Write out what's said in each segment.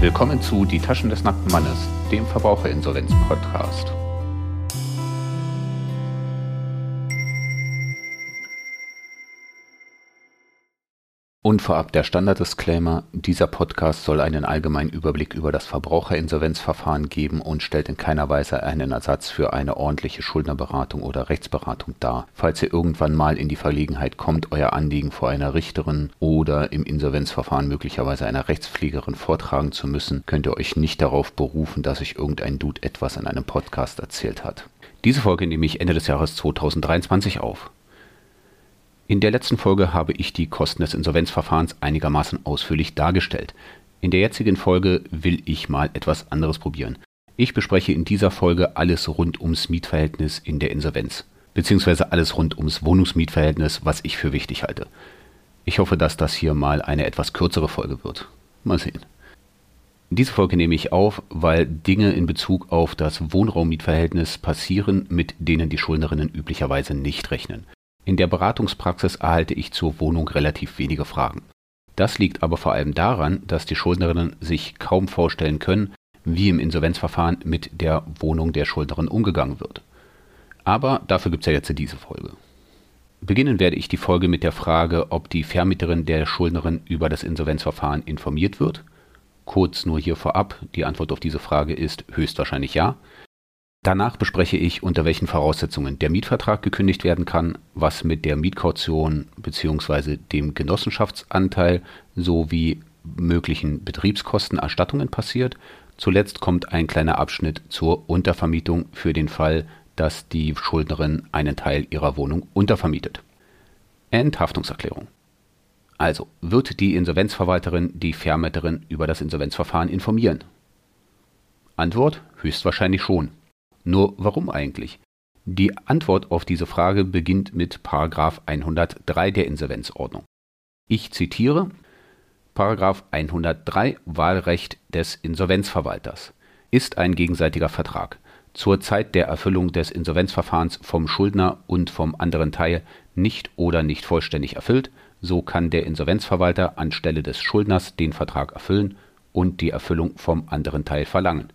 Willkommen zu Die Taschen des nackten Mannes, dem Verbraucherinsolvenz-Podcast. Und vorab der Standard-Disclaimer, dieser Podcast soll einen allgemeinen Überblick über das Verbraucherinsolvenzverfahren geben und stellt in keiner Weise einen Ersatz für eine ordentliche Schuldnerberatung oder Rechtsberatung dar. Falls ihr irgendwann mal in die Verlegenheit kommt, euer Anliegen vor einer Richterin oder im Insolvenzverfahren möglicherweise einer Rechtspflegerin vortragen zu müssen, könnt ihr euch nicht darauf berufen, dass euch irgendein Dude etwas in einem Podcast erzählt hat. Diese Folge nehme ich Ende des Jahres 2023 auf. In der letzten Folge habe ich die Kosten des Insolvenzverfahrens einigermaßen ausführlich dargestellt. In der jetzigen Folge will ich mal etwas anderes probieren. Ich bespreche in dieser Folge alles rund ums Mietverhältnis in der Insolvenz, beziehungsweise alles rund ums Wohnungsmietverhältnis, was ich für wichtig halte. Ich hoffe, dass das hier mal eine etwas kürzere Folge wird. Mal sehen. Diese Folge nehme ich auf, weil Dinge in Bezug auf das Wohnraummietverhältnis passieren, mit denen die Schuldnerinnen üblicherweise nicht rechnen. In der Beratungspraxis erhalte ich zur Wohnung relativ wenige Fragen. Das liegt aber vor allem daran, dass die Schuldnerinnen sich kaum vorstellen können, wie im Insolvenzverfahren mit der Wohnung der Schuldnerin umgegangen wird. Aber dafür gibt es ja jetzt diese Folge. Beginnen werde ich die Folge mit der Frage, ob die Vermieterin der Schuldnerin über das Insolvenzverfahren informiert wird. Kurz nur hier vorab, die Antwort auf diese Frage ist höchstwahrscheinlich ja. Danach bespreche ich, unter welchen Voraussetzungen der Mietvertrag gekündigt werden kann, was mit der Mietkaution bzw. dem Genossenschaftsanteil sowie möglichen Betriebskostenerstattungen passiert. Zuletzt kommt ein kleiner Abschnitt zur Untervermietung für den Fall, dass die Schuldnerin einen Teil ihrer Wohnung untervermietet. Enthaftungserklärung. Also wird die Insolvenzverwalterin die Vermieterin über das Insolvenzverfahren informieren? Antwort höchstwahrscheinlich schon. Nur warum eigentlich? Die Antwort auf diese Frage beginnt mit Paragraph 103 der Insolvenzordnung. Ich zitiere Paragraph 103 Wahlrecht des Insolvenzverwalters ist ein gegenseitiger Vertrag. Zur Zeit der Erfüllung des Insolvenzverfahrens vom Schuldner und vom anderen Teil nicht oder nicht vollständig erfüllt, so kann der Insolvenzverwalter anstelle des Schuldners den Vertrag erfüllen und die Erfüllung vom anderen Teil verlangen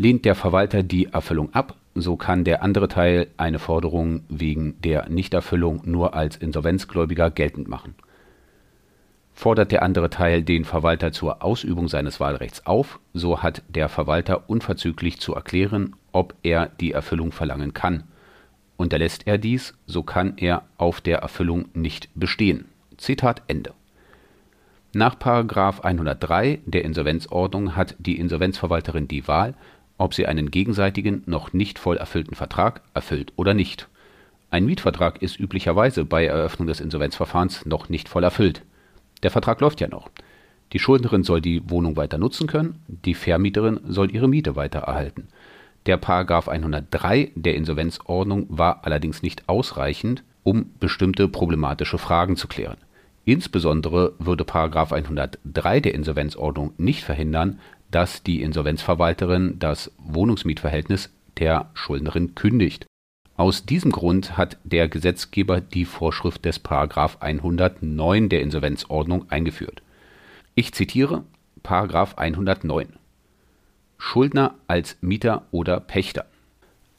Lehnt der Verwalter die Erfüllung ab, so kann der andere Teil eine Forderung wegen der Nichterfüllung nur als Insolvenzgläubiger geltend machen. Fordert der andere Teil den Verwalter zur Ausübung seines Wahlrechts auf, so hat der Verwalter unverzüglich zu erklären, ob er die Erfüllung verlangen kann. Unterlässt er dies, so kann er auf der Erfüllung nicht bestehen. Zitat Ende. Nach 103 der Insolvenzordnung hat die Insolvenzverwalterin die Wahl, ob sie einen gegenseitigen, noch nicht voll erfüllten Vertrag erfüllt oder nicht. Ein Mietvertrag ist üblicherweise bei Eröffnung des Insolvenzverfahrens noch nicht voll erfüllt. Der Vertrag läuft ja noch. Die Schuldnerin soll die Wohnung weiter nutzen können, die Vermieterin soll ihre Miete weiter erhalten. Der Paragraph 103 der Insolvenzordnung war allerdings nicht ausreichend, um bestimmte problematische Fragen zu klären. Insbesondere würde Paragraph 103 der Insolvenzordnung nicht verhindern, dass die Insolvenzverwalterin das Wohnungsmietverhältnis der Schuldnerin kündigt. Aus diesem Grund hat der Gesetzgeber die Vorschrift des Paragraph 109 der Insolvenzordnung eingeführt. Ich zitiere Paragraph 109 Schuldner als Mieter oder Pächter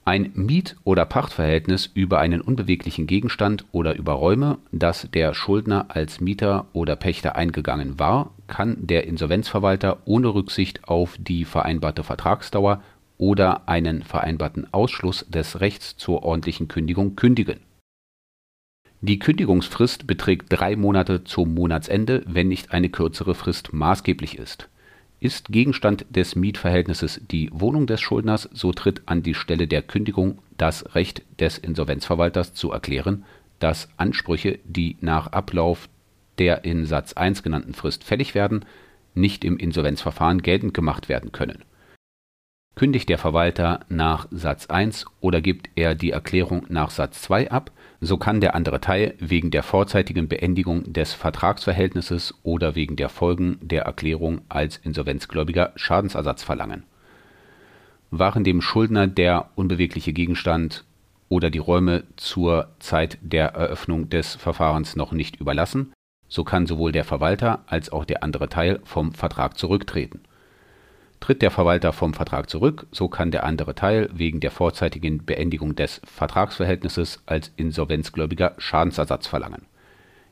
ein Miet- oder Pachtverhältnis über einen unbeweglichen Gegenstand oder über Räume, das der Schuldner als Mieter oder Pächter eingegangen war, kann der Insolvenzverwalter ohne Rücksicht auf die vereinbarte Vertragsdauer oder einen vereinbarten Ausschluss des Rechts zur ordentlichen Kündigung kündigen. Die Kündigungsfrist beträgt drei Monate zum Monatsende, wenn nicht eine kürzere Frist maßgeblich ist ist Gegenstand des Mietverhältnisses die Wohnung des Schuldners, so tritt an die Stelle der Kündigung das Recht des Insolvenzverwalters zu erklären, dass Ansprüche, die nach Ablauf der in Satz 1 genannten Frist fällig werden, nicht im Insolvenzverfahren geltend gemacht werden können. Kündigt der Verwalter nach Satz 1 oder gibt er die Erklärung nach Satz 2 ab, so kann der andere Teil wegen der vorzeitigen Beendigung des Vertragsverhältnisses oder wegen der Folgen der Erklärung als Insolvenzgläubiger Schadensersatz verlangen. Waren dem Schuldner der unbewegliche Gegenstand oder die Räume zur Zeit der Eröffnung des Verfahrens noch nicht überlassen, so kann sowohl der Verwalter als auch der andere Teil vom Vertrag zurücktreten. Tritt der Verwalter vom Vertrag zurück, so kann der andere Teil wegen der vorzeitigen Beendigung des Vertragsverhältnisses als Insolvenzgläubiger Schadensersatz verlangen.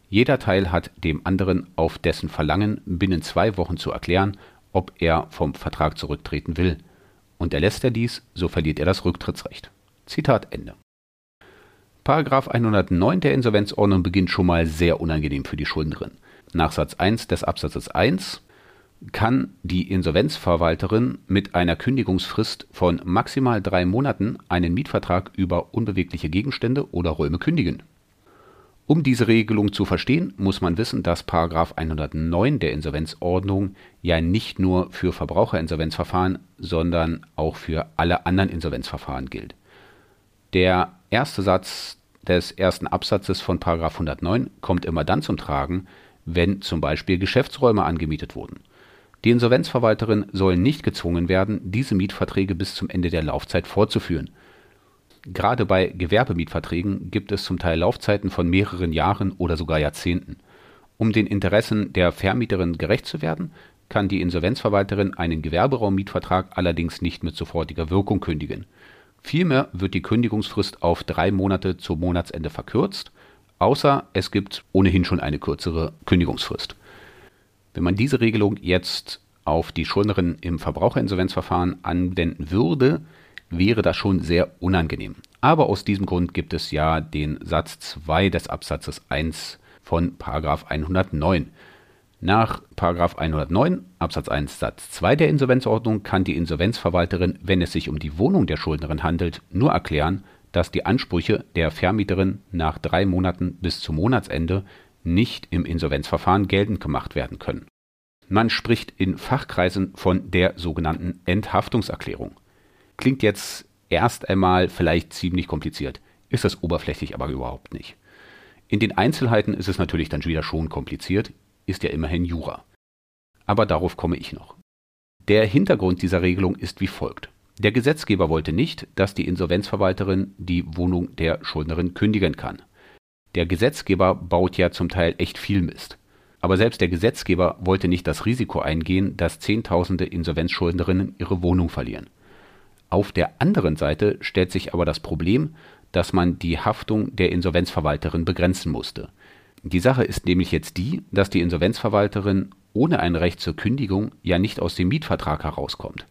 Jeder Teil hat dem anderen auf dessen Verlangen binnen zwei Wochen zu erklären, ob er vom Vertrag zurücktreten will. Und erlässt er dies, so verliert er das Rücktrittsrecht. Zitat Ende. Paragraph 109 der Insolvenzordnung beginnt schon mal sehr unangenehm für die Schuldnerin. Nach Satz 1 des Absatzes 1 kann die Insolvenzverwalterin mit einer Kündigungsfrist von maximal drei Monaten einen Mietvertrag über unbewegliche Gegenstände oder Räume kündigen. Um diese Regelung zu verstehen, muss man wissen, dass § 109 der Insolvenzordnung ja nicht nur für Verbraucherinsolvenzverfahren, sondern auch für alle anderen Insolvenzverfahren gilt. Der erste Satz des ersten Absatzes von § 109 kommt immer dann zum Tragen, wenn zum Beispiel Geschäftsräume angemietet wurden die Insolvenzverwalterin soll nicht gezwungen werden, diese Mietverträge bis zum Ende der Laufzeit fortzuführen. Gerade bei Gewerbemietverträgen gibt es zum Teil Laufzeiten von mehreren Jahren oder sogar Jahrzehnten. Um den Interessen der Vermieterin gerecht zu werden, kann die Insolvenzverwalterin einen Gewerberaummietvertrag allerdings nicht mit sofortiger Wirkung kündigen. Vielmehr wird die Kündigungsfrist auf drei Monate zum Monatsende verkürzt, außer es gibt ohnehin schon eine kürzere Kündigungsfrist wenn man diese Regelung jetzt auf die Schuldnerin im Verbraucherinsolvenzverfahren anwenden würde, wäre das schon sehr unangenehm. Aber aus diesem Grund gibt es ja den Satz 2 des Absatzes 1 von 109. Nach 109 Absatz 1 Satz 2 der Insolvenzordnung kann die Insolvenzverwalterin, wenn es sich um die Wohnung der Schuldnerin handelt, nur erklären, dass die Ansprüche der Vermieterin nach drei Monaten bis zum Monatsende nicht im Insolvenzverfahren geltend gemacht werden können. Man spricht in Fachkreisen von der sogenannten Enthaftungserklärung. Klingt jetzt erst einmal vielleicht ziemlich kompliziert, ist es oberflächlich aber überhaupt nicht. In den Einzelheiten ist es natürlich dann wieder schon kompliziert, ist ja immerhin Jura. Aber darauf komme ich noch. Der Hintergrund dieser Regelung ist wie folgt. Der Gesetzgeber wollte nicht, dass die Insolvenzverwalterin die Wohnung der Schuldnerin kündigen kann. Der Gesetzgeber baut ja zum Teil echt viel Mist. Aber selbst der Gesetzgeber wollte nicht das Risiko eingehen, dass Zehntausende Insolvenzschuldnerinnen ihre Wohnung verlieren. Auf der anderen Seite stellt sich aber das Problem, dass man die Haftung der Insolvenzverwalterin begrenzen musste. Die Sache ist nämlich jetzt die, dass die Insolvenzverwalterin ohne ein Recht zur Kündigung ja nicht aus dem Mietvertrag herauskommt.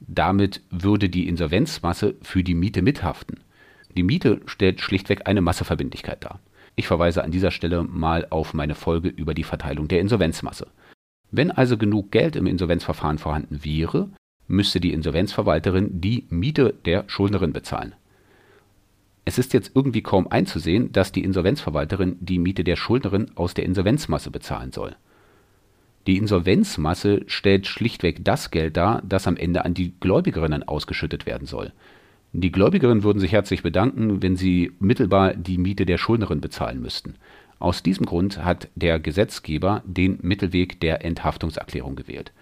Damit würde die Insolvenzmasse für die Miete mithaften. Die Miete stellt schlichtweg eine Masseverbindlichkeit dar. Ich verweise an dieser Stelle mal auf meine Folge über die Verteilung der Insolvenzmasse. Wenn also genug Geld im Insolvenzverfahren vorhanden wäre, müsste die Insolvenzverwalterin die Miete der Schuldnerin bezahlen. Es ist jetzt irgendwie kaum einzusehen, dass die Insolvenzverwalterin die Miete der Schuldnerin aus der Insolvenzmasse bezahlen soll. Die Insolvenzmasse stellt schlichtweg das Geld dar, das am Ende an die Gläubigerinnen ausgeschüttet werden soll. Die Gläubigerinnen würden sich herzlich bedanken, wenn sie mittelbar die Miete der Schuldnerin bezahlen müssten. Aus diesem Grund hat der Gesetzgeber den Mittelweg der Enthaftungserklärung gewählt.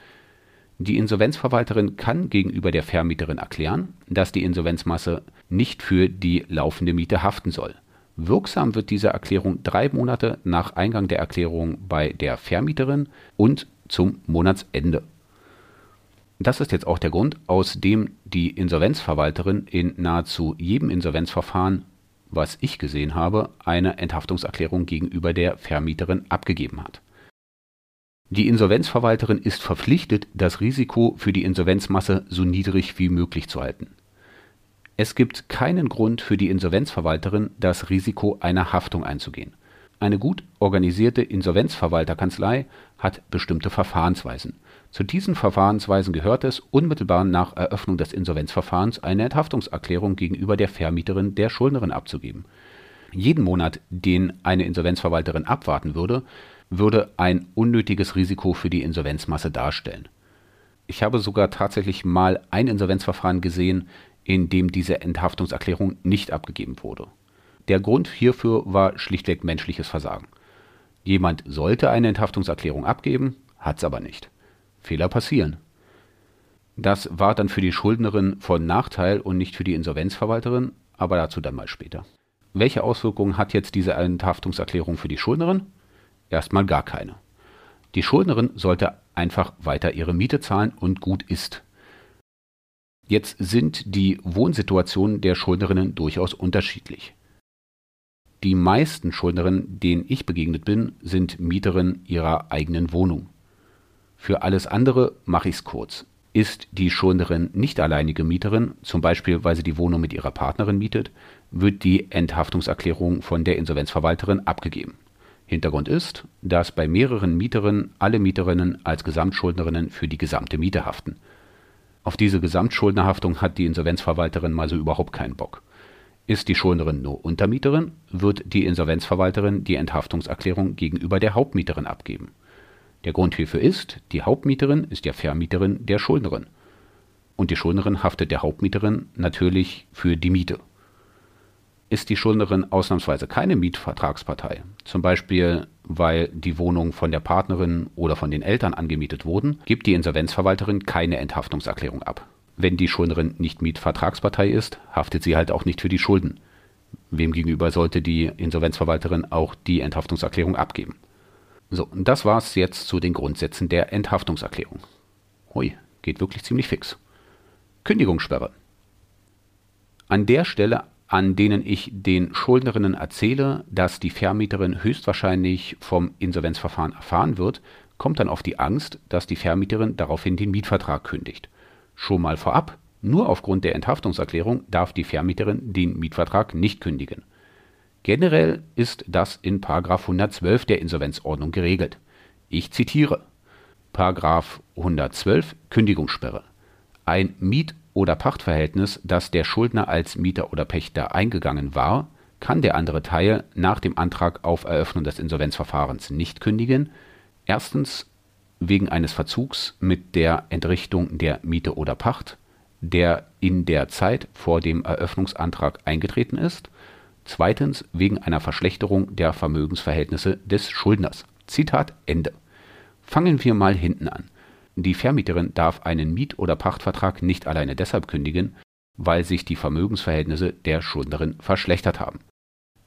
Die Insolvenzverwalterin kann gegenüber der Vermieterin erklären, dass die Insolvenzmasse nicht für die laufende Miete haften soll. Wirksam wird diese Erklärung drei Monate nach Eingang der Erklärung bei der Vermieterin und zum Monatsende das ist jetzt auch der Grund, aus dem die Insolvenzverwalterin in nahezu jedem Insolvenzverfahren, was ich gesehen habe, eine Enthaftungserklärung gegenüber der Vermieterin abgegeben hat. Die Insolvenzverwalterin ist verpflichtet, das Risiko für die Insolvenzmasse so niedrig wie möglich zu halten. Es gibt keinen Grund für die Insolvenzverwalterin, das Risiko einer Haftung einzugehen. Eine gut organisierte Insolvenzverwalterkanzlei hat bestimmte Verfahrensweisen. Zu diesen Verfahrensweisen gehört es, unmittelbar nach Eröffnung des Insolvenzverfahrens eine Enthaftungserklärung gegenüber der Vermieterin der Schuldnerin abzugeben. Jeden Monat, den eine Insolvenzverwalterin abwarten würde, würde ein unnötiges Risiko für die Insolvenzmasse darstellen. Ich habe sogar tatsächlich mal ein Insolvenzverfahren gesehen, in dem diese Enthaftungserklärung nicht abgegeben wurde. Der Grund hierfür war schlichtweg menschliches Versagen. Jemand sollte eine Enthaftungserklärung abgeben, hat es aber nicht. Fehler passieren. Das war dann für die Schuldnerin von Nachteil und nicht für die Insolvenzverwalterin, aber dazu dann mal später. Welche Auswirkungen hat jetzt diese Enthaftungserklärung für die Schuldnerin? Erstmal gar keine. Die Schuldnerin sollte einfach weiter ihre Miete zahlen und gut ist. Jetzt sind die Wohnsituationen der Schuldnerinnen durchaus unterschiedlich. Die meisten Schuldnerinnen, denen ich begegnet bin, sind Mieterinnen ihrer eigenen Wohnung. Für alles andere mache ich es kurz. Ist die Schuldnerin nicht alleinige Mieterin, zum Beispiel weil sie die Wohnung mit ihrer Partnerin mietet, wird die Enthaftungserklärung von der Insolvenzverwalterin abgegeben. Hintergrund ist, dass bei mehreren Mieterinnen alle Mieterinnen als Gesamtschuldnerinnen für die gesamte Miete haften. Auf diese Gesamtschuldnerhaftung hat die Insolvenzverwalterin mal so überhaupt keinen Bock. Ist die Schuldnerin nur Untermieterin, wird die Insolvenzverwalterin die Enthaftungserklärung gegenüber der Hauptmieterin abgeben. Der Grund hierfür ist, die Hauptmieterin ist ja Vermieterin der Schuldnerin. Und die Schuldnerin haftet der Hauptmieterin natürlich für die Miete ist die Schuldnerin ausnahmsweise keine Mietvertragspartei, zum Beispiel weil die Wohnung von der Partnerin oder von den Eltern angemietet wurden, gibt die Insolvenzverwalterin keine Enthaftungserklärung ab. Wenn die Schuldnerin nicht Mietvertragspartei ist, haftet sie halt auch nicht für die Schulden. Wem gegenüber sollte die Insolvenzverwalterin auch die Enthaftungserklärung abgeben? So, das war's jetzt zu den Grundsätzen der Enthaftungserklärung. Hui, geht wirklich ziemlich fix. Kündigungssperre. An der Stelle an denen ich den Schuldnerinnen erzähle, dass die Vermieterin höchstwahrscheinlich vom Insolvenzverfahren erfahren wird, kommt dann auf die Angst, dass die Vermieterin daraufhin den Mietvertrag kündigt. Schon mal vorab, nur aufgrund der Enthaftungserklärung darf die Vermieterin den Mietvertrag nicht kündigen. Generell ist das in 112 der Insolvenzordnung geregelt. Ich zitiere 112 Kündigungssperre. Ein Miet- oder Pachtverhältnis, das der Schuldner als Mieter oder Pächter eingegangen war, kann der andere Teil nach dem Antrag auf Eröffnung des Insolvenzverfahrens nicht kündigen. Erstens wegen eines Verzugs mit der Entrichtung der Miete oder Pacht, der in der Zeit vor dem Eröffnungsantrag eingetreten ist. Zweitens wegen einer Verschlechterung der Vermögensverhältnisse des Schuldners. Zitat Ende. Fangen wir mal hinten an. Die Vermieterin darf einen Miet oder Pachtvertrag nicht alleine deshalb kündigen, weil sich die Vermögensverhältnisse der Schuldnerin verschlechtert haben.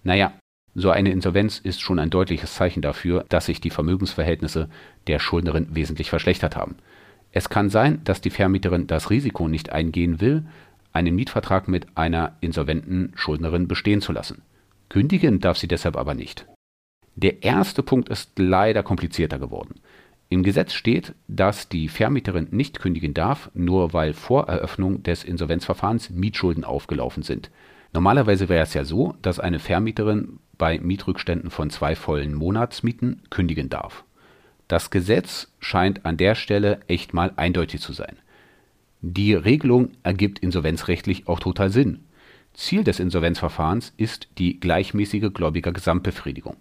Naja, so eine Insolvenz ist schon ein deutliches Zeichen dafür, dass sich die Vermögensverhältnisse der Schuldnerin wesentlich verschlechtert haben. Es kann sein, dass die Vermieterin das Risiko nicht eingehen will, einen Mietvertrag mit einer insolventen Schuldnerin bestehen zu lassen. Kündigen darf sie deshalb aber nicht. Der erste Punkt ist leider komplizierter geworden. Im Gesetz steht, dass die Vermieterin nicht kündigen darf, nur weil vor Eröffnung des Insolvenzverfahrens Mietschulden aufgelaufen sind. Normalerweise wäre es ja so, dass eine Vermieterin bei Mietrückständen von zwei vollen Monatsmieten kündigen darf. Das Gesetz scheint an der Stelle echt mal eindeutig zu sein. Die Regelung ergibt insolvenzrechtlich auch total Sinn. Ziel des Insolvenzverfahrens ist die gleichmäßige Gläubigergesamtbefriedigung.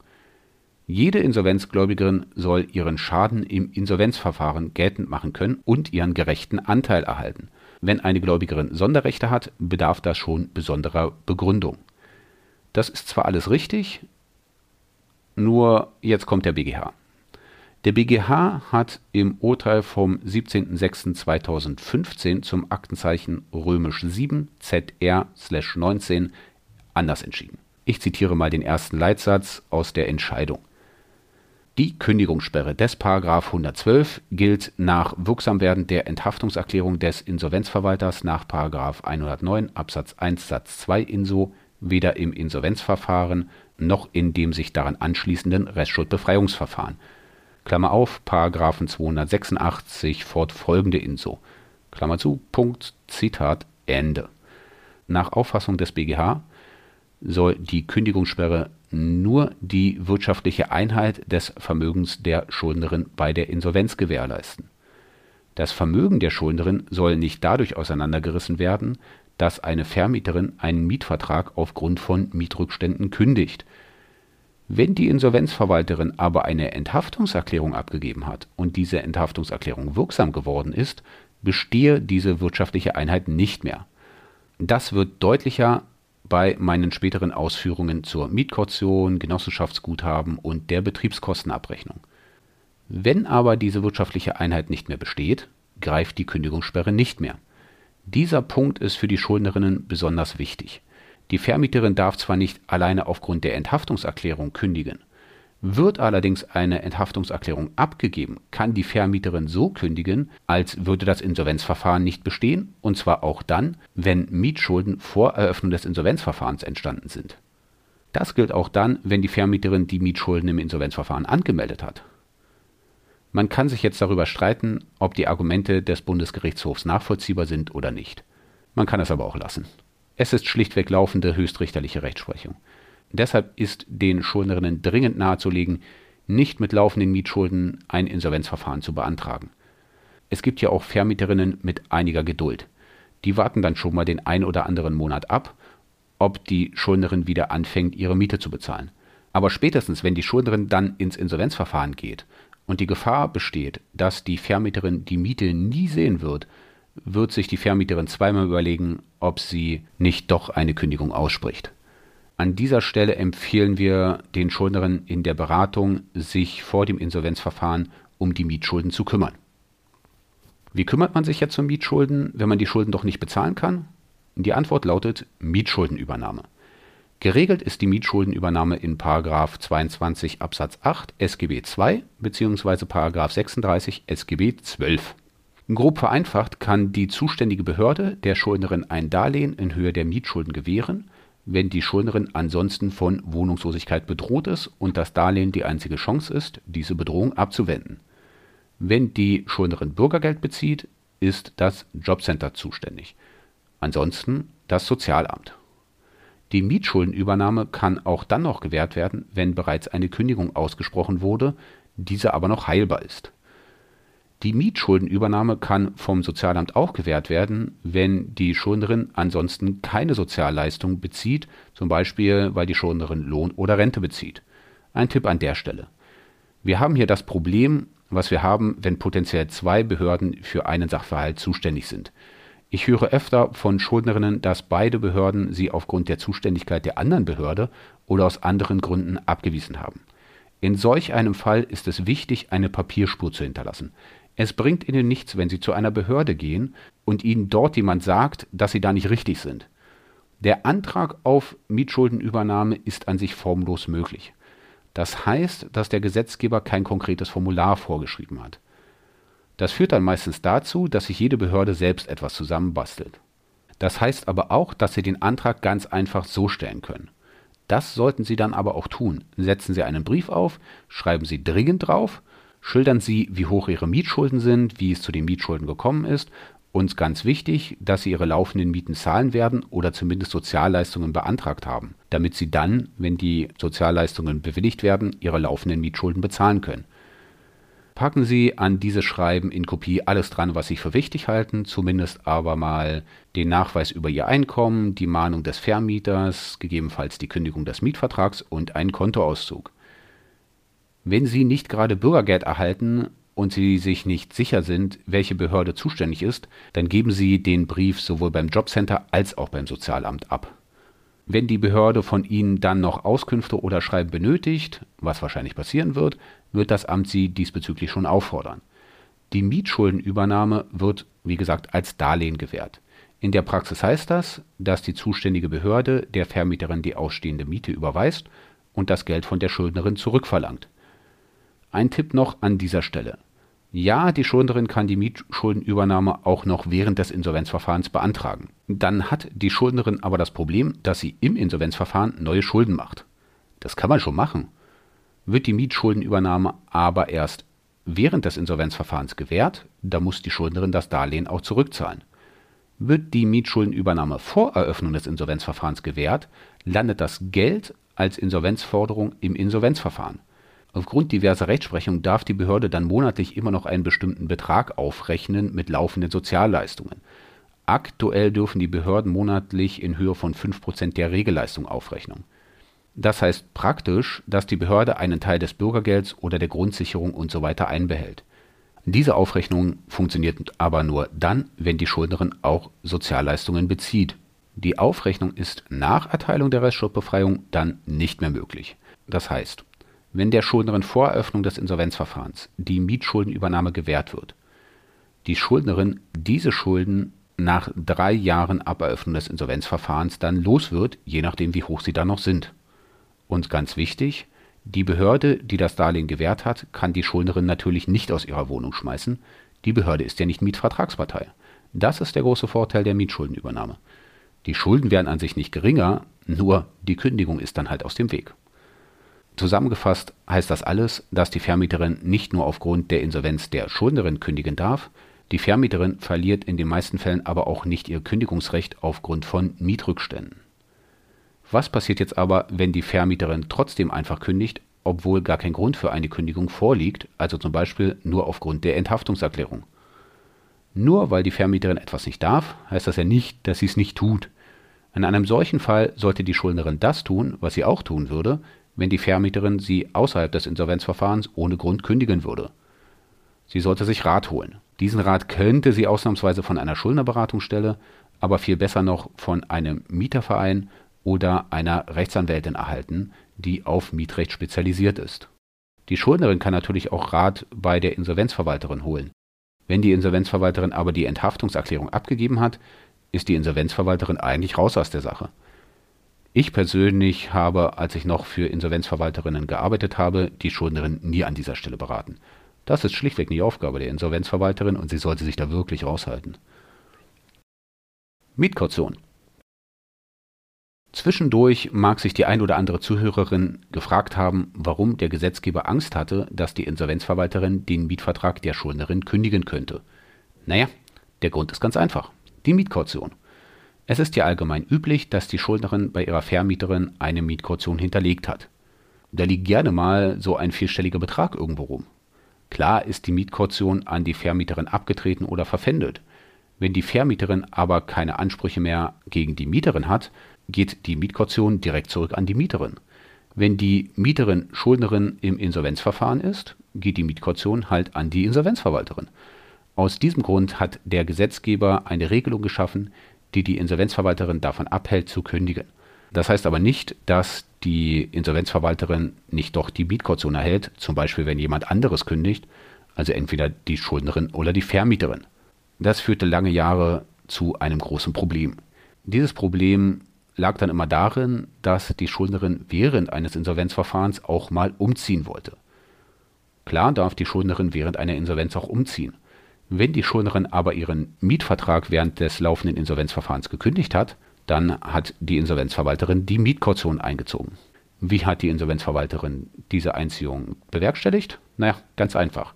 Jede Insolvenzgläubigerin soll ihren Schaden im Insolvenzverfahren geltend machen können und ihren gerechten Anteil erhalten. Wenn eine Gläubigerin Sonderrechte hat, bedarf das schon besonderer Begründung. Das ist zwar alles richtig, nur jetzt kommt der BGH. Der BGH hat im Urteil vom 17.06.2015 zum Aktenzeichen römisch 7 ZR/19 anders entschieden. Ich zitiere mal den ersten Leitsatz aus der Entscheidung. Die Kündigungssperre des § 112 gilt nach Wirksamwerden der Enthaftungserklärung des Insolvenzverwalters nach § 109 Absatz 1 Satz 2 InSo weder im Insolvenzverfahren noch in dem sich daran anschließenden Restschuldbefreiungsverfahren Klammer auf, § 286 fortfolgende InSo Klammer zu, Punkt, Zitat, Ende. Nach Auffassung des BGH soll die Kündigungssperre nur die wirtschaftliche Einheit des Vermögens der Schuldnerin bei der Insolvenz gewährleisten. Das Vermögen der Schuldnerin soll nicht dadurch auseinandergerissen werden, dass eine Vermieterin einen Mietvertrag aufgrund von Mietrückständen kündigt. Wenn die Insolvenzverwalterin aber eine Enthaftungserklärung abgegeben hat und diese Enthaftungserklärung wirksam geworden ist, bestehe diese wirtschaftliche Einheit nicht mehr. Das wird deutlicher bei meinen späteren Ausführungen zur Mietkaution, Genossenschaftsguthaben und der Betriebskostenabrechnung. Wenn aber diese wirtschaftliche Einheit nicht mehr besteht, greift die Kündigungssperre nicht mehr. Dieser Punkt ist für die Schuldnerinnen besonders wichtig. Die Vermieterin darf zwar nicht alleine aufgrund der Enthaftungserklärung kündigen. Wird allerdings eine Enthaftungserklärung abgegeben, kann die Vermieterin so kündigen, als würde das Insolvenzverfahren nicht bestehen, und zwar auch dann, wenn Mietschulden vor Eröffnung des Insolvenzverfahrens entstanden sind. Das gilt auch dann, wenn die Vermieterin die Mietschulden im Insolvenzverfahren angemeldet hat. Man kann sich jetzt darüber streiten, ob die Argumente des Bundesgerichtshofs nachvollziehbar sind oder nicht. Man kann es aber auch lassen. Es ist schlichtweg laufende höchstrichterliche Rechtsprechung. Deshalb ist den Schuldnerinnen dringend nahezulegen, nicht mit laufenden Mietschulden ein Insolvenzverfahren zu beantragen. Es gibt ja auch Vermieterinnen mit einiger Geduld. Die warten dann schon mal den ein oder anderen Monat ab, ob die Schuldnerin wieder anfängt, ihre Miete zu bezahlen. Aber spätestens, wenn die Schuldnerin dann ins Insolvenzverfahren geht und die Gefahr besteht, dass die Vermieterin die Miete nie sehen wird, wird sich die Vermieterin zweimal überlegen, ob sie nicht doch eine Kündigung ausspricht. An dieser Stelle empfehlen wir den Schuldnerinnen in der Beratung, sich vor dem Insolvenzverfahren um die Mietschulden zu kümmern. Wie kümmert man sich jetzt um Mietschulden, wenn man die Schulden doch nicht bezahlen kann? Die Antwort lautet Mietschuldenübernahme. Geregelt ist die Mietschuldenübernahme in 22 Absatz 8 SGB II bzw. 36 SGB XII. Grob vereinfacht kann die zuständige Behörde der Schuldnerin ein Darlehen in Höhe der Mietschulden gewähren wenn die Schuldnerin ansonsten von Wohnungslosigkeit bedroht ist und das Darlehen die einzige Chance ist, diese Bedrohung abzuwenden. Wenn die Schuldnerin Bürgergeld bezieht, ist das Jobcenter zuständig. Ansonsten das Sozialamt. Die Mietschuldenübernahme kann auch dann noch gewährt werden, wenn bereits eine Kündigung ausgesprochen wurde, diese aber noch heilbar ist die Mietschuldenübernahme kann vom Sozialamt auch gewährt werden, wenn die Schuldnerin ansonsten keine Sozialleistung bezieht, zum Beispiel weil die Schuldnerin Lohn oder Rente bezieht. Ein Tipp an der Stelle. Wir haben hier das Problem, was wir haben, wenn potenziell zwei Behörden für einen Sachverhalt zuständig sind. Ich höre öfter von Schuldnerinnen, dass beide Behörden sie aufgrund der Zuständigkeit der anderen Behörde oder aus anderen Gründen abgewiesen haben. In solch einem Fall ist es wichtig, eine Papierspur zu hinterlassen. Es bringt ihnen nichts, wenn sie zu einer Behörde gehen und ihnen dort jemand sagt, dass sie da nicht richtig sind. Der Antrag auf Mietschuldenübernahme ist an sich formlos möglich. Das heißt, dass der Gesetzgeber kein konkretes Formular vorgeschrieben hat. Das führt dann meistens dazu, dass sich jede Behörde selbst etwas zusammenbastelt. Das heißt aber auch, dass Sie den Antrag ganz einfach so stellen können. Das sollten Sie dann aber auch tun. Setzen Sie einen Brief auf, schreiben Sie dringend drauf schildern Sie, wie hoch Ihre Mietschulden sind, wie es zu den Mietschulden gekommen ist und ganz wichtig, dass Sie Ihre laufenden Mieten zahlen werden oder zumindest Sozialleistungen beantragt haben, damit Sie dann, wenn die Sozialleistungen bewilligt werden, Ihre laufenden Mietschulden bezahlen können. Packen Sie an dieses Schreiben in Kopie alles dran, was Sie für wichtig halten, zumindest aber mal den Nachweis über Ihr Einkommen, die Mahnung des Vermieters, gegebenenfalls die Kündigung des Mietvertrags und einen Kontoauszug. Wenn Sie nicht gerade Bürgergeld erhalten und Sie sich nicht sicher sind, welche Behörde zuständig ist, dann geben Sie den Brief sowohl beim Jobcenter als auch beim Sozialamt ab. Wenn die Behörde von Ihnen dann noch Auskünfte oder Schreiben benötigt, was wahrscheinlich passieren wird, wird das Amt Sie diesbezüglich schon auffordern. Die Mietschuldenübernahme wird, wie gesagt, als Darlehen gewährt. In der Praxis heißt das, dass die zuständige Behörde der Vermieterin die ausstehende Miete überweist und das Geld von der Schuldnerin zurückverlangt. Ein Tipp noch an dieser Stelle. Ja, die Schuldnerin kann die Mietschuldenübernahme auch noch während des Insolvenzverfahrens beantragen. Dann hat die Schuldnerin aber das Problem, dass sie im Insolvenzverfahren neue Schulden macht. Das kann man schon machen. Wird die Mietschuldenübernahme aber erst während des Insolvenzverfahrens gewährt, dann muss die Schuldnerin das Darlehen auch zurückzahlen. Wird die Mietschuldenübernahme vor Eröffnung des Insolvenzverfahrens gewährt, landet das Geld als Insolvenzforderung im Insolvenzverfahren. Aufgrund diverser Rechtsprechung darf die Behörde dann monatlich immer noch einen bestimmten Betrag aufrechnen mit laufenden Sozialleistungen. Aktuell dürfen die Behörden monatlich in Höhe von 5% der Regelleistung aufrechnen. Das heißt praktisch, dass die Behörde einen Teil des Bürgergelds oder der Grundsicherung usw. So einbehält. Diese Aufrechnung funktioniert aber nur dann, wenn die Schuldnerin auch Sozialleistungen bezieht. Die Aufrechnung ist nach Erteilung der Restschuldbefreiung dann nicht mehr möglich. Das heißt, wenn der Schuldnerin vor Eröffnung des Insolvenzverfahrens die Mietschuldenübernahme gewährt wird, die Schuldnerin diese Schulden nach drei Jahren ab Eröffnung des Insolvenzverfahrens dann los wird, je nachdem wie hoch sie dann noch sind. Und ganz wichtig, Die Behörde, die das Darlehen gewährt hat, kann die Schuldnerin natürlich nicht aus ihrer Wohnung schmeißen. Die Behörde ist ja nicht Mietvertragspartei. Das ist der große Vorteil der Mietschuldenübernahme. Die Schulden werden an sich nicht geringer, nur die Kündigung ist dann halt aus dem Weg. Zusammengefasst heißt das alles, dass die Vermieterin nicht nur aufgrund der Insolvenz der Schuldnerin kündigen darf, die Vermieterin verliert in den meisten Fällen aber auch nicht ihr Kündigungsrecht aufgrund von Mietrückständen. Was passiert jetzt aber, wenn die Vermieterin trotzdem einfach kündigt, obwohl gar kein Grund für eine Kündigung vorliegt, also zum Beispiel nur aufgrund der Enthaftungserklärung? Nur weil die Vermieterin etwas nicht darf, heißt das ja nicht, dass sie es nicht tut. In einem solchen Fall sollte die Schuldnerin das tun, was sie auch tun würde, wenn die Vermieterin sie außerhalb des Insolvenzverfahrens ohne Grund kündigen würde. Sie sollte sich Rat holen. Diesen Rat könnte sie ausnahmsweise von einer Schuldnerberatungsstelle, aber viel besser noch von einem Mieterverein oder einer Rechtsanwältin erhalten, die auf Mietrecht spezialisiert ist. Die Schuldnerin kann natürlich auch Rat bei der Insolvenzverwalterin holen. Wenn die Insolvenzverwalterin aber die Enthaftungserklärung abgegeben hat, ist die Insolvenzverwalterin eigentlich raus aus der Sache. Ich persönlich habe, als ich noch für Insolvenzverwalterinnen gearbeitet habe, die Schuldnerin nie an dieser Stelle beraten. Das ist schlichtweg nicht Aufgabe der Insolvenzverwalterin und sie sollte sich da wirklich raushalten. Mietkaution. Zwischendurch mag sich die ein oder andere Zuhörerin gefragt haben, warum der Gesetzgeber Angst hatte, dass die Insolvenzverwalterin den Mietvertrag der Schuldnerin kündigen könnte. Naja, der Grund ist ganz einfach. Die Mietkaution. Es ist ja allgemein üblich, dass die Schuldnerin bei ihrer Vermieterin eine Mietkaution hinterlegt hat. Da liegt gerne mal so ein vierstelliger Betrag irgendwo rum. Klar ist die Mietkaution an die Vermieterin abgetreten oder verpfändet. Wenn die Vermieterin aber keine Ansprüche mehr gegen die Mieterin hat, geht die Mietkaution direkt zurück an die Mieterin. Wenn die Mieterin Schuldnerin im Insolvenzverfahren ist, geht die Mietkaution halt an die Insolvenzverwalterin. Aus diesem Grund hat der Gesetzgeber eine Regelung geschaffen, die die Insolvenzverwalterin davon abhält zu kündigen. Das heißt aber nicht, dass die Insolvenzverwalterin nicht doch die Mietkaution erhält, zum Beispiel wenn jemand anderes kündigt, also entweder die Schuldnerin oder die Vermieterin. Das führte lange Jahre zu einem großen Problem. Dieses Problem lag dann immer darin, dass die Schuldnerin während eines Insolvenzverfahrens auch mal umziehen wollte. Klar darf die Schuldnerin während einer Insolvenz auch umziehen. Wenn die Schuldnerin aber ihren Mietvertrag während des laufenden Insolvenzverfahrens gekündigt hat, dann hat die Insolvenzverwalterin die Mietkaution eingezogen. Wie hat die Insolvenzverwalterin diese Einziehung bewerkstelligt? Naja, ganz einfach.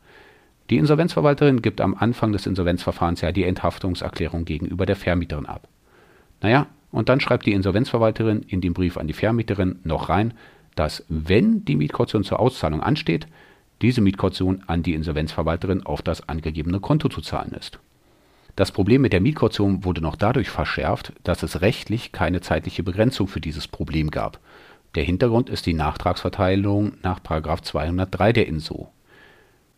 Die Insolvenzverwalterin gibt am Anfang des Insolvenzverfahrens ja die Enthaftungserklärung gegenüber der Vermieterin ab. Naja, und dann schreibt die Insolvenzverwalterin in dem Brief an die Vermieterin noch rein, dass wenn die Mietkaution zur Auszahlung ansteht, diese Mietkaution an die Insolvenzverwalterin auf das angegebene Konto zu zahlen ist. Das Problem mit der Mietkaution wurde noch dadurch verschärft, dass es rechtlich keine zeitliche Begrenzung für dieses Problem gab. Der Hintergrund ist die Nachtragsverteilung nach 203 der INSO.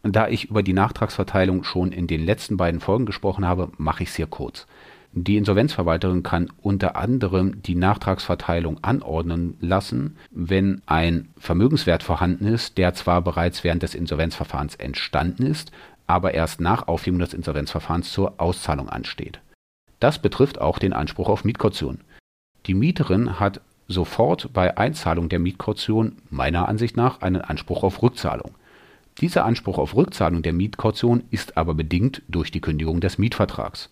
Da ich über die Nachtragsverteilung schon in den letzten beiden Folgen gesprochen habe, mache ich es hier kurz. Die Insolvenzverwalterin kann unter anderem die Nachtragsverteilung anordnen lassen, wenn ein Vermögenswert vorhanden ist, der zwar bereits während des Insolvenzverfahrens entstanden ist, aber erst nach Aufhebung des Insolvenzverfahrens zur Auszahlung ansteht. Das betrifft auch den Anspruch auf Mietkaution. Die Mieterin hat sofort bei Einzahlung der Mietkaution meiner Ansicht nach einen Anspruch auf Rückzahlung. Dieser Anspruch auf Rückzahlung der Mietkaution ist aber bedingt durch die Kündigung des Mietvertrags.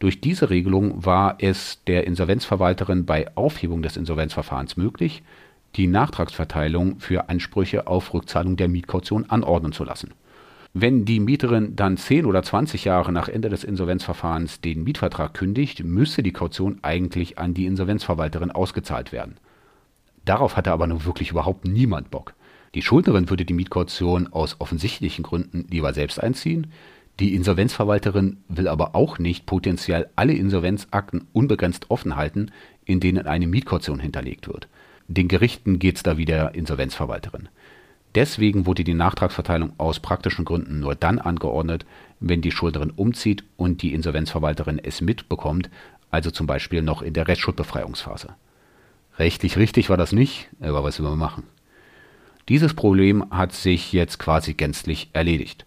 Durch diese Regelung war es der Insolvenzverwalterin bei Aufhebung des Insolvenzverfahrens möglich, die Nachtragsverteilung für Ansprüche auf Rückzahlung der Mietkaution anordnen zu lassen. Wenn die Mieterin dann 10 oder 20 Jahre nach Ende des Insolvenzverfahrens den Mietvertrag kündigt, müsste die Kaution eigentlich an die Insolvenzverwalterin ausgezahlt werden. Darauf hatte aber nun wirklich überhaupt niemand Bock. Die Schuldnerin würde die Mietkaution aus offensichtlichen Gründen lieber selbst einziehen, die Insolvenzverwalterin will aber auch nicht potenziell alle Insolvenzakten unbegrenzt offen halten, in denen eine Mietkaution hinterlegt wird. Den Gerichten geht es da wie der Insolvenzverwalterin. Deswegen wurde die Nachtragsverteilung aus praktischen Gründen nur dann angeordnet, wenn die Schuldnerin umzieht und die Insolvenzverwalterin es mitbekommt, also zum Beispiel noch in der Restschuldbefreiungsphase. Rechtlich richtig war das nicht, aber was will man machen? Dieses Problem hat sich jetzt quasi gänzlich erledigt.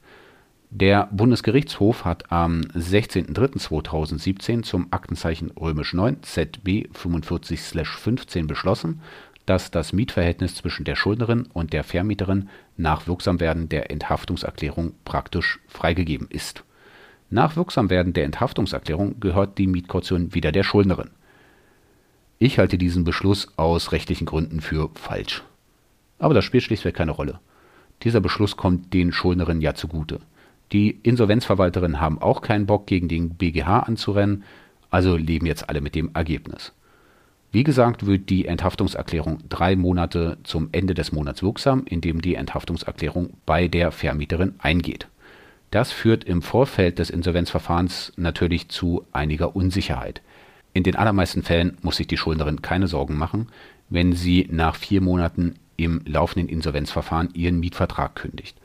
Der Bundesgerichtshof hat am 16.03.2017 zum Aktenzeichen römisch 9 ZB 45/15 beschlossen, dass das Mietverhältnis zwischen der Schuldnerin und der Vermieterin nach Wirksamwerden der Enthaftungserklärung praktisch freigegeben ist. Nach Wirksamwerden der Enthaftungserklärung gehört die Mietkaution wieder der Schuldnerin. Ich halte diesen Beschluss aus rechtlichen Gründen für falsch. Aber das spielt schlichtweg keine Rolle. Dieser Beschluss kommt den Schuldnerinnen ja zugute. Die Insolvenzverwalterinnen haben auch keinen Bock, gegen den BGH anzurennen, also leben jetzt alle mit dem Ergebnis. Wie gesagt, wird die Enthaftungserklärung drei Monate zum Ende des Monats wirksam, indem die Enthaftungserklärung bei der Vermieterin eingeht. Das führt im Vorfeld des Insolvenzverfahrens natürlich zu einiger Unsicherheit. In den allermeisten Fällen muss sich die Schuldnerin keine Sorgen machen, wenn sie nach vier Monaten im laufenden Insolvenzverfahren ihren Mietvertrag kündigt.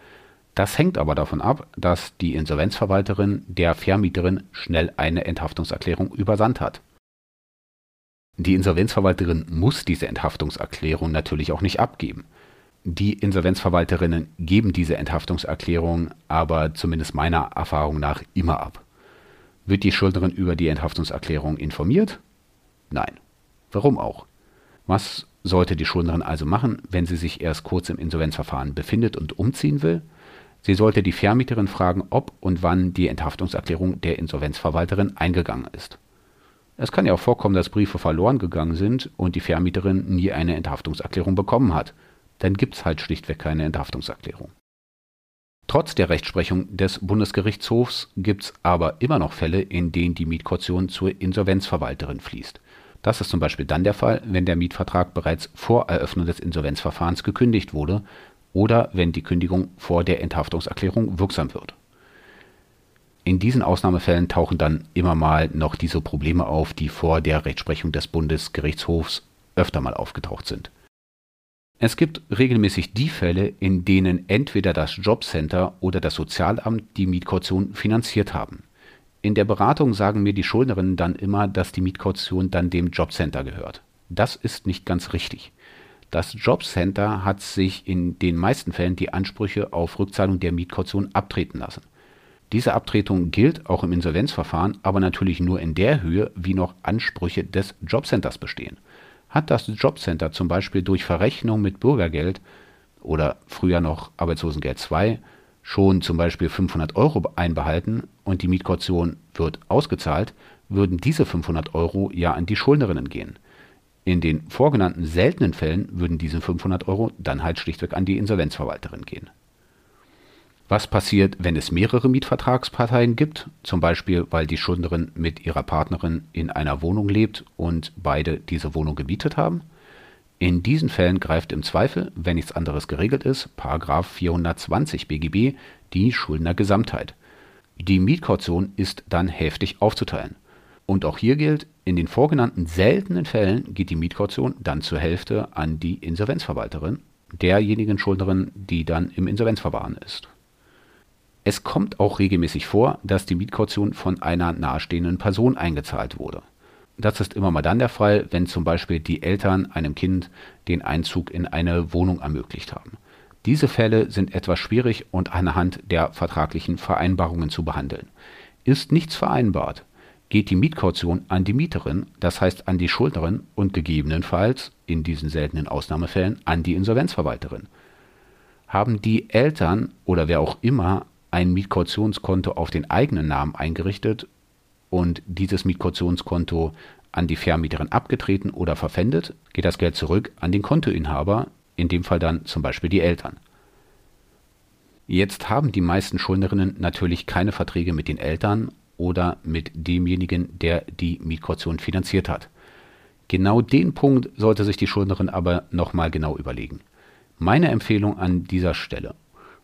Das hängt aber davon ab, dass die Insolvenzverwalterin der Vermieterin schnell eine Enthaftungserklärung übersandt hat. Die Insolvenzverwalterin muss diese Enthaftungserklärung natürlich auch nicht abgeben. Die Insolvenzverwalterinnen geben diese Enthaftungserklärung aber zumindest meiner Erfahrung nach immer ab. Wird die Schuldnerin über die Enthaftungserklärung informiert? Nein. Warum auch? Was sollte die Schuldnerin also machen, wenn sie sich erst kurz im Insolvenzverfahren befindet und umziehen will? Sie sollte die Vermieterin fragen, ob und wann die Enthaftungserklärung der Insolvenzverwalterin eingegangen ist. Es kann ja auch vorkommen, dass Briefe verloren gegangen sind und die Vermieterin nie eine Enthaftungserklärung bekommen hat. Dann gibt es halt schlichtweg keine Enthaftungserklärung. Trotz der Rechtsprechung des Bundesgerichtshofs gibt es aber immer noch Fälle, in denen die Mietkaution zur Insolvenzverwalterin fließt. Das ist zum Beispiel dann der Fall, wenn der Mietvertrag bereits vor Eröffnung des Insolvenzverfahrens gekündigt wurde oder wenn die Kündigung vor der Enthaftungserklärung wirksam wird. In diesen Ausnahmefällen tauchen dann immer mal noch diese Probleme auf, die vor der Rechtsprechung des Bundesgerichtshofs öfter mal aufgetaucht sind. Es gibt regelmäßig die Fälle, in denen entweder das Jobcenter oder das Sozialamt die Mietkaution finanziert haben. In der Beratung sagen mir die Schuldnerinnen dann immer, dass die Mietkaution dann dem Jobcenter gehört. Das ist nicht ganz richtig. Das Jobcenter hat sich in den meisten Fällen die Ansprüche auf Rückzahlung der Mietkaution abtreten lassen. Diese Abtretung gilt auch im Insolvenzverfahren, aber natürlich nur in der Höhe, wie noch Ansprüche des Jobcenters bestehen. Hat das Jobcenter zum Beispiel durch Verrechnung mit Bürgergeld oder früher noch Arbeitslosengeld II schon zum Beispiel 500 Euro einbehalten und die Mietkaution wird ausgezahlt, würden diese 500 Euro ja an die Schuldnerinnen gehen. In den vorgenannten seltenen Fällen würden diese 500 Euro dann halt schlichtweg an die Insolvenzverwalterin gehen. Was passiert, wenn es mehrere Mietvertragsparteien gibt, zum Beispiel weil die Schuldnerin mit ihrer Partnerin in einer Wohnung lebt und beide diese Wohnung gemietet haben? In diesen Fällen greift im Zweifel, wenn nichts anderes geregelt ist, 420 BGB die Schuldnergesamtheit. Die Mietkaution ist dann hälftig aufzuteilen. Und auch hier gilt, in den vorgenannten seltenen Fällen geht die Mietkaution dann zur Hälfte an die Insolvenzverwalterin, derjenigen Schuldnerin, die dann im Insolvenzverfahren ist. Es kommt auch regelmäßig vor, dass die Mietkaution von einer nahestehenden Person eingezahlt wurde. Das ist immer mal dann der Fall, wenn zum Beispiel die Eltern einem Kind den Einzug in eine Wohnung ermöglicht haben. Diese Fälle sind etwas schwierig und anhand der vertraglichen Vereinbarungen zu behandeln. Ist nichts vereinbart, geht die Mietkaution an die Mieterin, das heißt an die Schuldnerin und gegebenenfalls, in diesen seltenen Ausnahmefällen, an die Insolvenzverwalterin. Haben die Eltern oder wer auch immer ein Mietkautionskonto auf den eigenen Namen eingerichtet und dieses Mietkautionskonto an die Vermieterin abgetreten oder verpfändet, geht das Geld zurück an den Kontoinhaber, in dem Fall dann zum Beispiel die Eltern. Jetzt haben die meisten Schuldnerinnen natürlich keine Verträge mit den Eltern oder mit demjenigen, der die Mietkaution finanziert hat. Genau den Punkt sollte sich die Schuldnerin aber nochmal genau überlegen. Meine Empfehlung an dieser Stelle,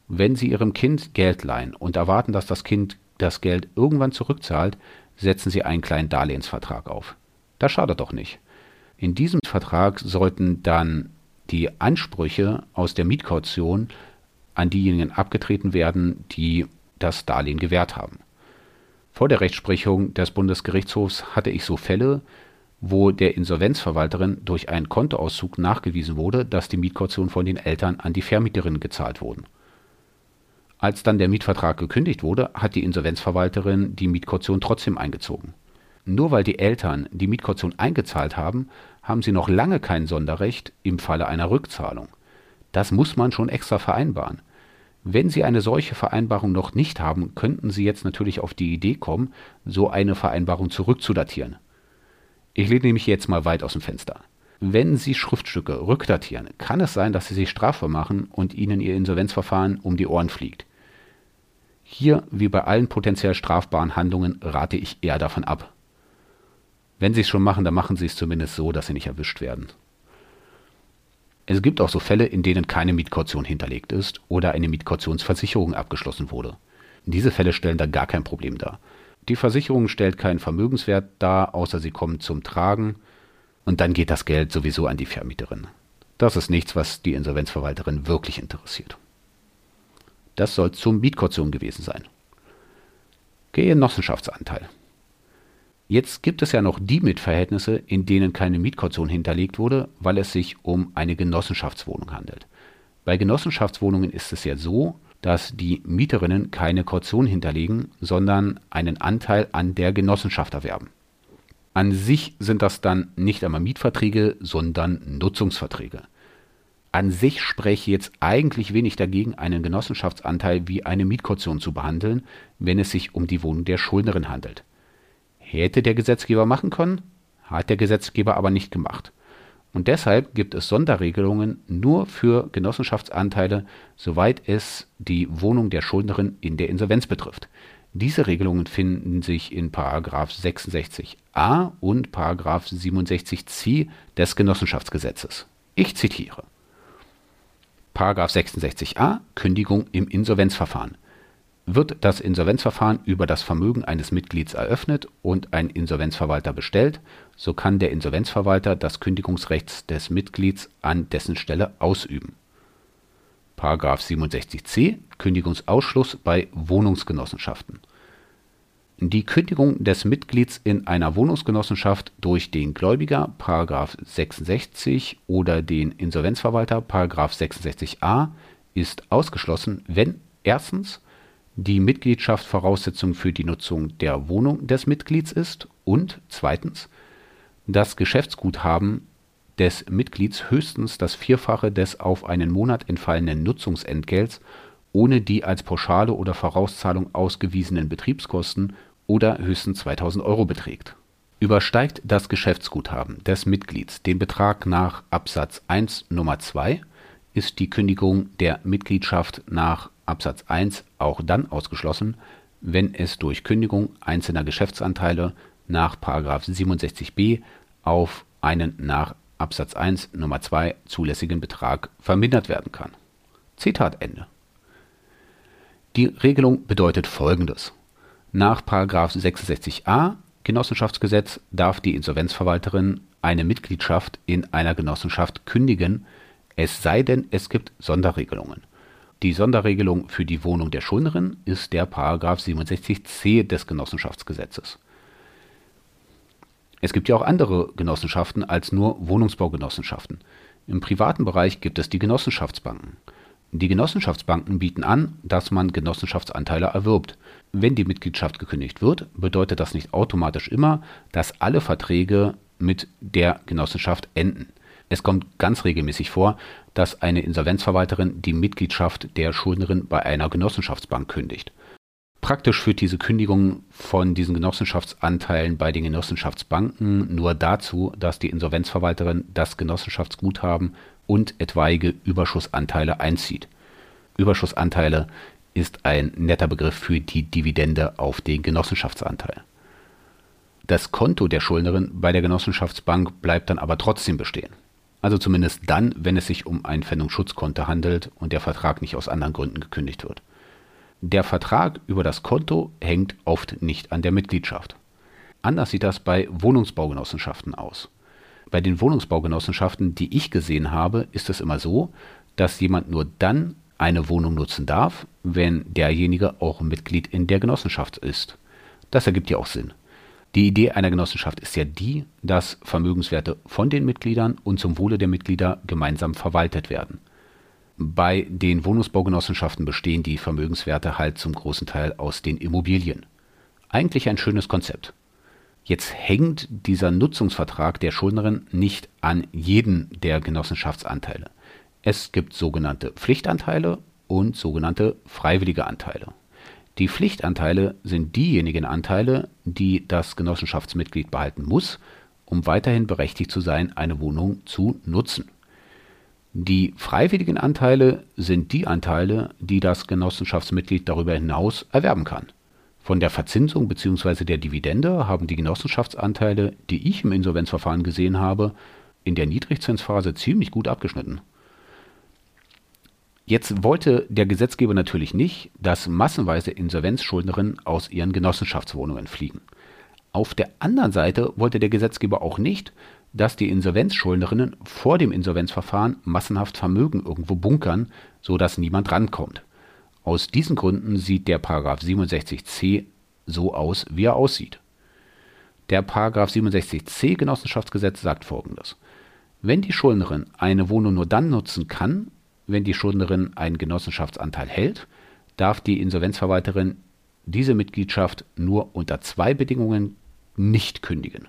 wenn Sie Ihrem Kind Geld leihen und erwarten, dass das Kind das Geld irgendwann zurückzahlt, setzen Sie einen kleinen Darlehensvertrag auf. Das schadet doch nicht. In diesem Vertrag sollten dann die Ansprüche aus der Mietkaution an diejenigen abgetreten werden, die das Darlehen gewährt haben. Vor der Rechtsprechung des Bundesgerichtshofs hatte ich so Fälle, wo der Insolvenzverwalterin durch einen Kontoauszug nachgewiesen wurde, dass die Mietkaution von den Eltern an die Vermieterin gezahlt wurden. Als dann der Mietvertrag gekündigt wurde, hat die Insolvenzverwalterin die Mietkaution trotzdem eingezogen. Nur weil die Eltern die Mietkaution eingezahlt haben, haben sie noch lange kein Sonderrecht im Falle einer Rückzahlung. Das muss man schon extra vereinbaren. Wenn Sie eine solche Vereinbarung noch nicht haben, könnten Sie jetzt natürlich auf die Idee kommen, so eine Vereinbarung zurückzudatieren. Ich lehne nämlich jetzt mal weit aus dem Fenster. Wenn Sie Schriftstücke rückdatieren, kann es sein, dass Sie sich strafbar machen und Ihnen Ihr Insolvenzverfahren um die Ohren fliegt. Hier, wie bei allen potenziell strafbaren Handlungen, rate ich eher davon ab. Wenn Sie es schon machen, dann machen Sie es zumindest so, dass Sie nicht erwischt werden. Es gibt auch so Fälle, in denen keine Mietkaution hinterlegt ist oder eine Mietkautionsversicherung abgeschlossen wurde. Diese Fälle stellen da gar kein Problem dar. Die Versicherung stellt keinen Vermögenswert dar, außer sie kommen zum Tragen und dann geht das Geld sowieso an die Vermieterin. Das ist nichts, was die Insolvenzverwalterin wirklich interessiert. Das soll zur Mietkaution gewesen sein. Genossenschaftsanteil. Jetzt gibt es ja noch die Mietverhältnisse, in denen keine Mietkaution hinterlegt wurde, weil es sich um eine Genossenschaftswohnung handelt. Bei Genossenschaftswohnungen ist es ja so, dass die Mieterinnen keine Kaution hinterlegen, sondern einen Anteil an der Genossenschaft erwerben. An sich sind das dann nicht einmal Mietverträge, sondern Nutzungsverträge. An sich spreche jetzt eigentlich wenig dagegen, einen Genossenschaftsanteil wie eine Mietkaution zu behandeln, wenn es sich um die Wohnung der Schuldnerin handelt. Hätte der Gesetzgeber machen können, hat der Gesetzgeber aber nicht gemacht. Und deshalb gibt es Sonderregelungen nur für Genossenschaftsanteile, soweit es die Wohnung der Schuldnerin in der Insolvenz betrifft. Diese Regelungen finden sich in 66a und 67c des Genossenschaftsgesetzes. Ich zitiere. 66a Kündigung im Insolvenzverfahren. Wird das Insolvenzverfahren über das Vermögen eines Mitglieds eröffnet und ein Insolvenzverwalter bestellt, so kann der Insolvenzverwalter das Kündigungsrecht des Mitglieds an dessen Stelle ausüben. § 67c Kündigungsausschluss bei Wohnungsgenossenschaften Die Kündigung des Mitglieds in einer Wohnungsgenossenschaft durch den Gläubiger § 66 oder den Insolvenzverwalter § 66a ist ausgeschlossen, wenn erstens die Mitgliedschaft Voraussetzung für die Nutzung der Wohnung des Mitglieds ist und zweitens das Geschäftsguthaben des Mitglieds höchstens das Vierfache des auf einen Monat entfallenen Nutzungsentgelts ohne die als Pauschale oder Vorauszahlung ausgewiesenen Betriebskosten oder höchstens 2000 Euro beträgt. Übersteigt das Geschäftsguthaben des Mitglieds den Betrag nach Absatz 1 Nummer 2, ist die Kündigung der Mitgliedschaft nach Absatz 1 auch dann ausgeschlossen, wenn es durch Kündigung einzelner Geschäftsanteile nach 67b auf einen nach Absatz 1 Nummer 2 zulässigen Betrag vermindert werden kann. Zitat Ende. Die Regelung bedeutet folgendes: Nach 66a Genossenschaftsgesetz darf die Insolvenzverwalterin eine Mitgliedschaft in einer Genossenschaft kündigen, es sei denn, es gibt Sonderregelungen die Sonderregelung für die Wohnung der Schuldnerin ist der § 67c des Genossenschaftsgesetzes. Es gibt ja auch andere Genossenschaften als nur Wohnungsbaugenossenschaften. Im privaten Bereich gibt es die Genossenschaftsbanken. Die Genossenschaftsbanken bieten an, dass man Genossenschaftsanteile erwirbt. Wenn die Mitgliedschaft gekündigt wird, bedeutet das nicht automatisch immer, dass alle Verträge mit der Genossenschaft enden. Es kommt ganz regelmäßig vor, dass eine Insolvenzverwalterin die Mitgliedschaft der Schuldnerin bei einer Genossenschaftsbank kündigt. Praktisch führt diese Kündigung von diesen Genossenschaftsanteilen bei den Genossenschaftsbanken nur dazu, dass die Insolvenzverwalterin das Genossenschaftsguthaben und etwaige Überschussanteile einzieht. Überschussanteile ist ein netter Begriff für die Dividende auf den Genossenschaftsanteil. Das Konto der Schuldnerin bei der Genossenschaftsbank bleibt dann aber trotzdem bestehen. Also zumindest dann, wenn es sich um ein Pfändungsschutzkonto handelt und der Vertrag nicht aus anderen Gründen gekündigt wird. Der Vertrag über das Konto hängt oft nicht an der Mitgliedschaft. Anders sieht das bei Wohnungsbaugenossenschaften aus. Bei den Wohnungsbaugenossenschaften, die ich gesehen habe, ist es immer so, dass jemand nur dann eine Wohnung nutzen darf, wenn derjenige auch Mitglied in der Genossenschaft ist. Das ergibt ja auch Sinn. Die Idee einer Genossenschaft ist ja die, dass Vermögenswerte von den Mitgliedern und zum Wohle der Mitglieder gemeinsam verwaltet werden. Bei den Wohnungsbaugenossenschaften bestehen die Vermögenswerte halt zum großen Teil aus den Immobilien. Eigentlich ein schönes Konzept. Jetzt hängt dieser Nutzungsvertrag der Schuldnerin nicht an jeden der Genossenschaftsanteile. Es gibt sogenannte Pflichtanteile und sogenannte freiwillige Anteile. Die Pflichtanteile sind diejenigen Anteile, die das Genossenschaftsmitglied behalten muss, um weiterhin berechtigt zu sein, eine Wohnung zu nutzen. Die freiwilligen Anteile sind die Anteile, die das Genossenschaftsmitglied darüber hinaus erwerben kann. Von der Verzinsung bzw. der Dividende haben die Genossenschaftsanteile, die ich im Insolvenzverfahren gesehen habe, in der Niedrigzinsphase ziemlich gut abgeschnitten. Jetzt wollte der Gesetzgeber natürlich nicht, dass massenweise Insolvenzschuldnerinnen aus ihren Genossenschaftswohnungen fliegen. Auf der anderen Seite wollte der Gesetzgeber auch nicht, dass die Insolvenzschuldnerinnen vor dem Insolvenzverfahren massenhaft Vermögen irgendwo bunkern, sodass niemand rankommt. Aus diesen Gründen sieht der 67c so aus, wie er aussieht. Der 67c Genossenschaftsgesetz sagt folgendes. Wenn die Schuldnerin eine Wohnung nur dann nutzen kann, wenn die Schuldnerin einen Genossenschaftsanteil hält, darf die Insolvenzverwalterin diese Mitgliedschaft nur unter zwei Bedingungen nicht kündigen.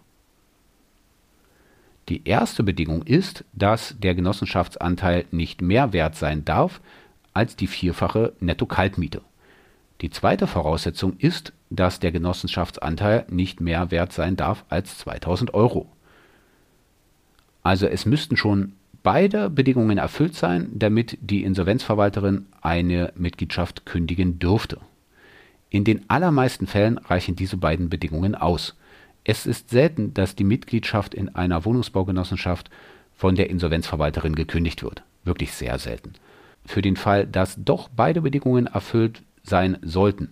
Die erste Bedingung ist, dass der Genossenschaftsanteil nicht mehr wert sein darf als die vierfache Netto-Kaltmiete. Die zweite Voraussetzung ist, dass der Genossenschaftsanteil nicht mehr wert sein darf als 2000 Euro. Also es müssten schon beide Bedingungen erfüllt sein, damit die Insolvenzverwalterin eine Mitgliedschaft kündigen dürfte. In den allermeisten Fällen reichen diese beiden Bedingungen aus. Es ist selten, dass die Mitgliedschaft in einer Wohnungsbaugenossenschaft von der Insolvenzverwalterin gekündigt wird. Wirklich sehr selten. Für den Fall, dass doch beide Bedingungen erfüllt sein sollten,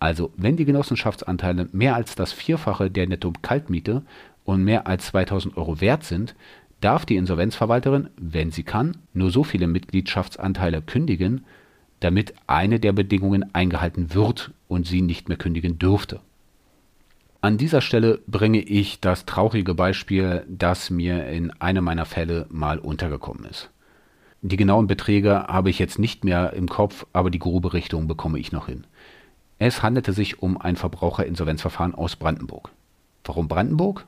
also wenn die Genossenschaftsanteile mehr als das Vierfache der Netto-Kaltmiete und mehr als 2000 Euro wert sind, darf die Insolvenzverwalterin, wenn sie kann, nur so viele Mitgliedschaftsanteile kündigen, damit eine der Bedingungen eingehalten wird und sie nicht mehr kündigen dürfte. An dieser Stelle bringe ich das traurige Beispiel, das mir in einem meiner Fälle mal untergekommen ist. Die genauen Beträge habe ich jetzt nicht mehr im Kopf, aber die grobe Richtung bekomme ich noch hin. Es handelte sich um ein Verbraucherinsolvenzverfahren aus Brandenburg. Warum Brandenburg?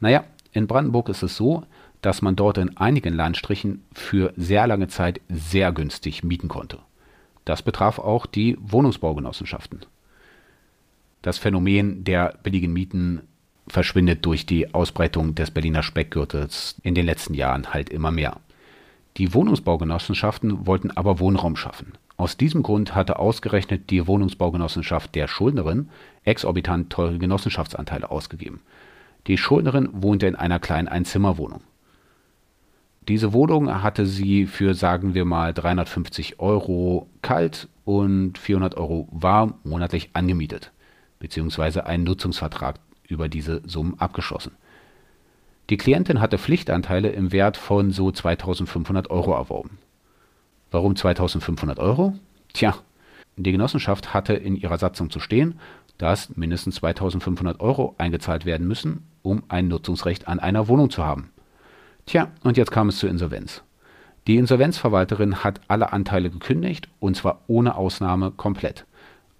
Naja, in Brandenburg ist es so, dass man dort in einigen Landstrichen für sehr lange Zeit sehr günstig mieten konnte. Das betraf auch die Wohnungsbaugenossenschaften. Das Phänomen der billigen Mieten verschwindet durch die Ausbreitung des Berliner Speckgürtels in den letzten Jahren halt immer mehr. Die Wohnungsbaugenossenschaften wollten aber Wohnraum schaffen. Aus diesem Grund hatte ausgerechnet die Wohnungsbaugenossenschaft der Schuldnerin exorbitant teure Genossenschaftsanteile ausgegeben. Die Schuldnerin wohnte in einer kleinen Einzimmerwohnung. Diese Wohnung hatte sie für, sagen wir mal, 350 Euro kalt und 400 Euro warm monatlich angemietet bzw. einen Nutzungsvertrag über diese Summen abgeschlossen. Die Klientin hatte Pflichtanteile im Wert von so 2500 Euro erworben. Warum 2500 Euro? Tja, die Genossenschaft hatte in ihrer Satzung zu stehen, dass mindestens 2500 Euro eingezahlt werden müssen, um ein Nutzungsrecht an einer Wohnung zu haben. Tja, und jetzt kam es zur Insolvenz. Die Insolvenzverwalterin hat alle Anteile gekündigt und zwar ohne Ausnahme komplett.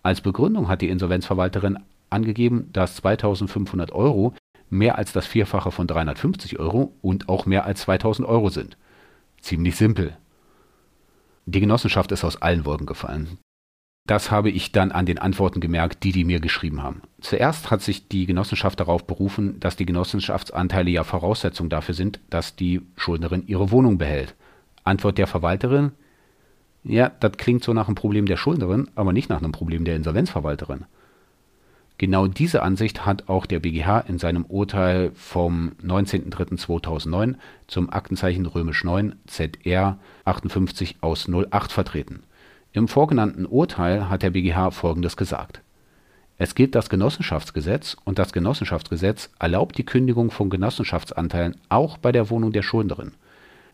Als Begründung hat die Insolvenzverwalterin angegeben, dass 2500 Euro mehr als das Vierfache von 350 Euro und auch mehr als 2000 Euro sind. Ziemlich simpel. Die Genossenschaft ist aus allen Wolken gefallen. Das habe ich dann an den Antworten gemerkt, die die mir geschrieben haben. Zuerst hat sich die Genossenschaft darauf berufen, dass die Genossenschaftsanteile ja Voraussetzung dafür sind, dass die Schuldnerin ihre Wohnung behält. Antwort der Verwalterin, ja, das klingt so nach einem Problem der Schuldnerin, aber nicht nach einem Problem der Insolvenzverwalterin. Genau diese Ansicht hat auch der BGH in seinem Urteil vom 19.03.2009 zum Aktenzeichen römisch 9 ZR 58 aus 08 vertreten. Im vorgenannten Urteil hat der BGH Folgendes gesagt. Es gilt das Genossenschaftsgesetz und das Genossenschaftsgesetz erlaubt die Kündigung von Genossenschaftsanteilen auch bei der Wohnung der Schuldnerin.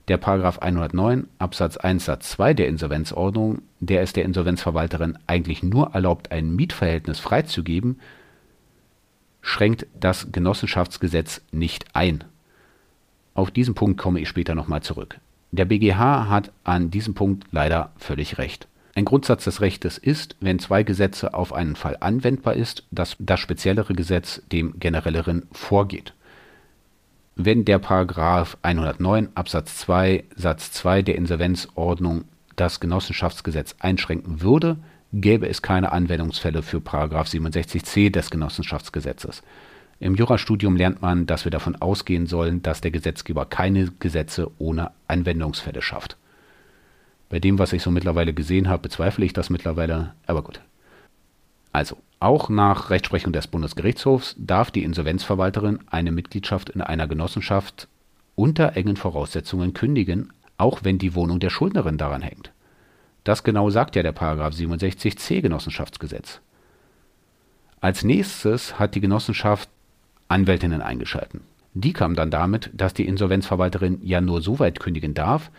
Der § 109 Absatz 1 Satz 2 der Insolvenzordnung, der es der Insolvenzverwalterin eigentlich nur erlaubt, ein Mietverhältnis freizugeben, schränkt das Genossenschaftsgesetz nicht ein. Auf diesen Punkt komme ich später nochmal zurück. Der BGH hat an diesem Punkt leider völlig recht. Ein Grundsatz des Rechtes ist, wenn zwei Gesetze auf einen Fall anwendbar ist, dass das speziellere Gesetz dem generelleren vorgeht. Wenn der Paragraph 109 Absatz 2 Satz 2 der Insolvenzordnung das Genossenschaftsgesetz einschränken würde, gäbe es keine Anwendungsfälle für Paragraph 67c des Genossenschaftsgesetzes. Im Jurastudium lernt man, dass wir davon ausgehen sollen, dass der Gesetzgeber keine Gesetze ohne Anwendungsfälle schafft. Bei dem, was ich so mittlerweile gesehen habe, bezweifle ich das mittlerweile, aber gut. Also, auch nach Rechtsprechung des Bundesgerichtshofs darf die Insolvenzverwalterin eine Mitgliedschaft in einer Genossenschaft unter engen Voraussetzungen kündigen, auch wenn die Wohnung der Schuldnerin daran hängt. Das genau sagt ja der Paragraph 67c Genossenschaftsgesetz. Als nächstes hat die Genossenschaft Anwältinnen eingeschalten. Die kam dann damit, dass die Insolvenzverwalterin ja nur so weit kündigen darf,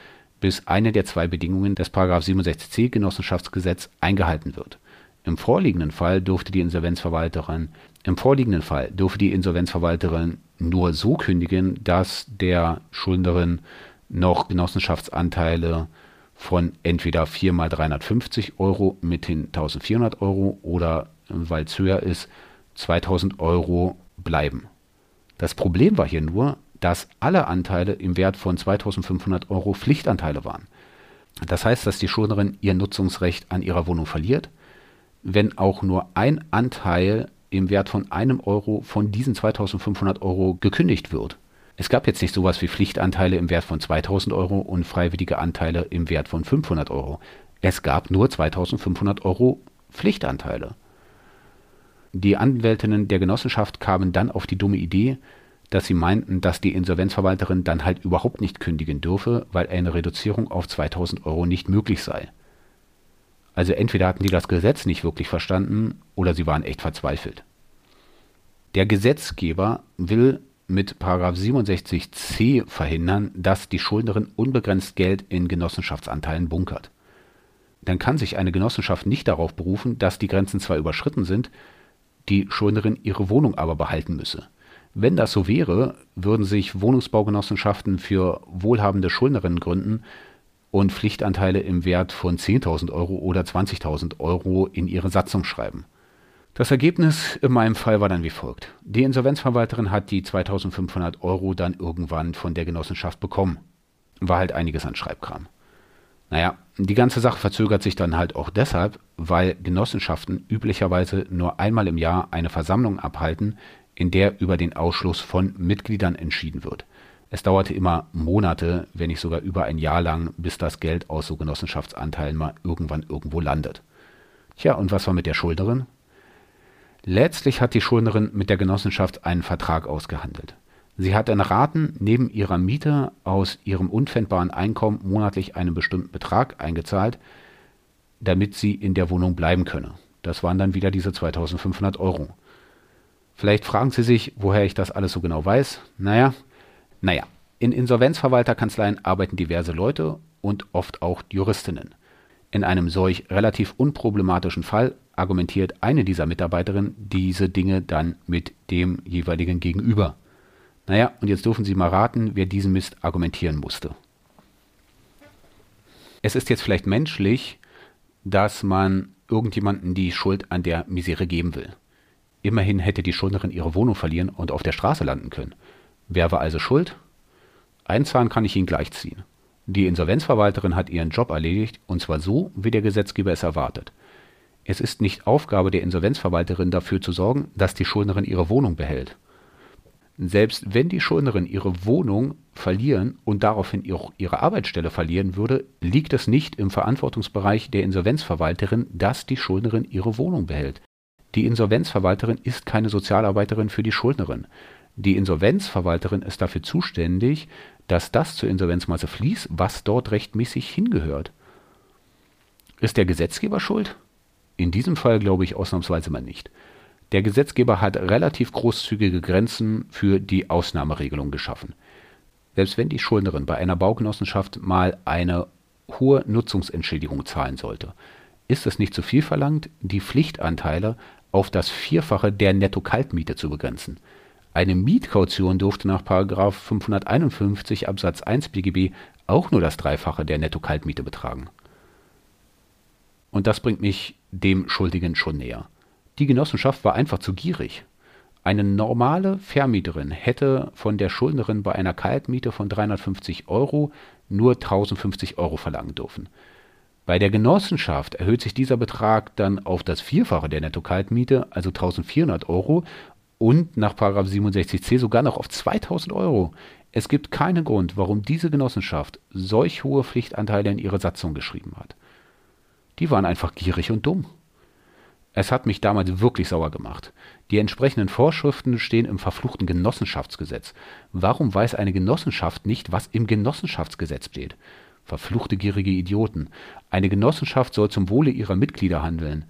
bis eine der zwei Bedingungen des 67c Genossenschaftsgesetz eingehalten wird. Im vorliegenden Fall durfte die Insolvenzverwalterin nur so kündigen, dass der Schuldnerin noch Genossenschaftsanteile von entweder 4 mal 350 Euro mithin 1400 Euro oder, weil es höher ist, 2000 Euro bleiben. Das Problem war hier nur, dass alle Anteile im Wert von 2500 Euro Pflichtanteile waren. Das heißt, dass die Schuldnerin ihr Nutzungsrecht an ihrer Wohnung verliert, wenn auch nur ein Anteil im Wert von einem Euro von diesen 2500 Euro gekündigt wird. Es gab jetzt nicht sowas wie Pflichtanteile im Wert von 2000 Euro und freiwillige Anteile im Wert von 500 Euro. Es gab nur 2500 Euro Pflichtanteile. Die Anwältinnen der Genossenschaft kamen dann auf die dumme Idee, dass sie meinten, dass die Insolvenzverwalterin dann halt überhaupt nicht kündigen dürfe, weil eine Reduzierung auf 2000 Euro nicht möglich sei. Also entweder hatten die das Gesetz nicht wirklich verstanden oder sie waren echt verzweifelt. Der Gesetzgeber will mit 67c verhindern, dass die Schuldnerin unbegrenzt Geld in Genossenschaftsanteilen bunkert. Dann kann sich eine Genossenschaft nicht darauf berufen, dass die Grenzen zwar überschritten sind, die Schuldnerin ihre Wohnung aber behalten müsse. Wenn das so wäre, würden sich Wohnungsbaugenossenschaften für wohlhabende Schuldnerinnen gründen und Pflichtanteile im Wert von 10.000 Euro oder 20.000 Euro in ihre Satzung schreiben. Das Ergebnis in meinem Fall war dann wie folgt. Die Insolvenzverwalterin hat die 2500 Euro dann irgendwann von der Genossenschaft bekommen. War halt einiges an Schreibkram. Naja, die ganze Sache verzögert sich dann halt auch deshalb, weil Genossenschaften üblicherweise nur einmal im Jahr eine Versammlung abhalten, in der über den Ausschluss von Mitgliedern entschieden wird. Es dauerte immer Monate, wenn nicht sogar über ein Jahr lang, bis das Geld aus so Genossenschaftsanteilen mal irgendwann irgendwo landet. Tja, und was war mit der Schuldnerin? Letztlich hat die Schuldnerin mit der Genossenschaft einen Vertrag ausgehandelt. Sie hat in Raten neben ihrer Miete aus ihrem unpfändbaren Einkommen monatlich einen bestimmten Betrag eingezahlt, damit sie in der Wohnung bleiben könne. Das waren dann wieder diese 2500 Euro. Vielleicht fragen Sie sich, woher ich das alles so genau weiß. Naja, naja, in Insolvenzverwalterkanzleien arbeiten diverse Leute und oft auch Juristinnen. In einem solch relativ unproblematischen Fall argumentiert eine dieser Mitarbeiterinnen diese Dinge dann mit dem jeweiligen Gegenüber. Naja, und jetzt dürfen Sie mal raten, wer diesen Mist argumentieren musste. Es ist jetzt vielleicht menschlich, dass man irgendjemanden die Schuld an der Misere geben will. Immerhin hätte die Schuldnerin ihre Wohnung verlieren und auf der Straße landen können. Wer war also schuld? Ein Zahn kann ich Ihnen gleich ziehen. Die Insolvenzverwalterin hat ihren Job erledigt, und zwar so, wie der Gesetzgeber es erwartet. Es ist nicht Aufgabe der Insolvenzverwalterin dafür zu sorgen, dass die Schuldnerin ihre Wohnung behält. Selbst wenn die Schuldnerin ihre Wohnung verlieren und daraufhin ihre Arbeitsstelle verlieren würde, liegt es nicht im Verantwortungsbereich der Insolvenzverwalterin, dass die Schuldnerin ihre Wohnung behält. Die Insolvenzverwalterin ist keine Sozialarbeiterin für die Schuldnerin. Die Insolvenzverwalterin ist dafür zuständig, dass das zur Insolvenzmasse fließt, was dort rechtmäßig hingehört. Ist der Gesetzgeber schuld? In diesem Fall glaube ich ausnahmsweise mal nicht. Der Gesetzgeber hat relativ großzügige Grenzen für die Ausnahmeregelung geschaffen. Selbst wenn die Schuldnerin bei einer Baugenossenschaft mal eine hohe Nutzungsentschädigung zahlen sollte, ist es nicht zu viel verlangt, die Pflichtanteile auf das Vierfache der Netto-Kaltmiete zu begrenzen. Eine Mietkaution durfte nach 551 Absatz 1 BGB auch nur das Dreifache der Netto-Kaltmiete betragen. Und das bringt mich dem Schuldigen schon näher. Die Genossenschaft war einfach zu gierig. Eine normale Vermieterin hätte von der Schuldnerin bei einer Kaltmiete von 350 Euro nur 1050 Euro verlangen dürfen. Bei der Genossenschaft erhöht sich dieser Betrag dann auf das Vierfache der Netto-Kaltmiete, also 1400 Euro, und nach 67c sogar noch auf 2000 Euro. Es gibt keinen Grund, warum diese Genossenschaft solch hohe Pflichtanteile in ihre Satzung geschrieben hat. Die waren einfach gierig und dumm. Es hat mich damals wirklich sauer gemacht. Die entsprechenden Vorschriften stehen im verfluchten Genossenschaftsgesetz. Warum weiß eine Genossenschaft nicht, was im Genossenschaftsgesetz steht? Verfluchte gierige Idioten. Eine Genossenschaft soll zum Wohle ihrer Mitglieder handeln.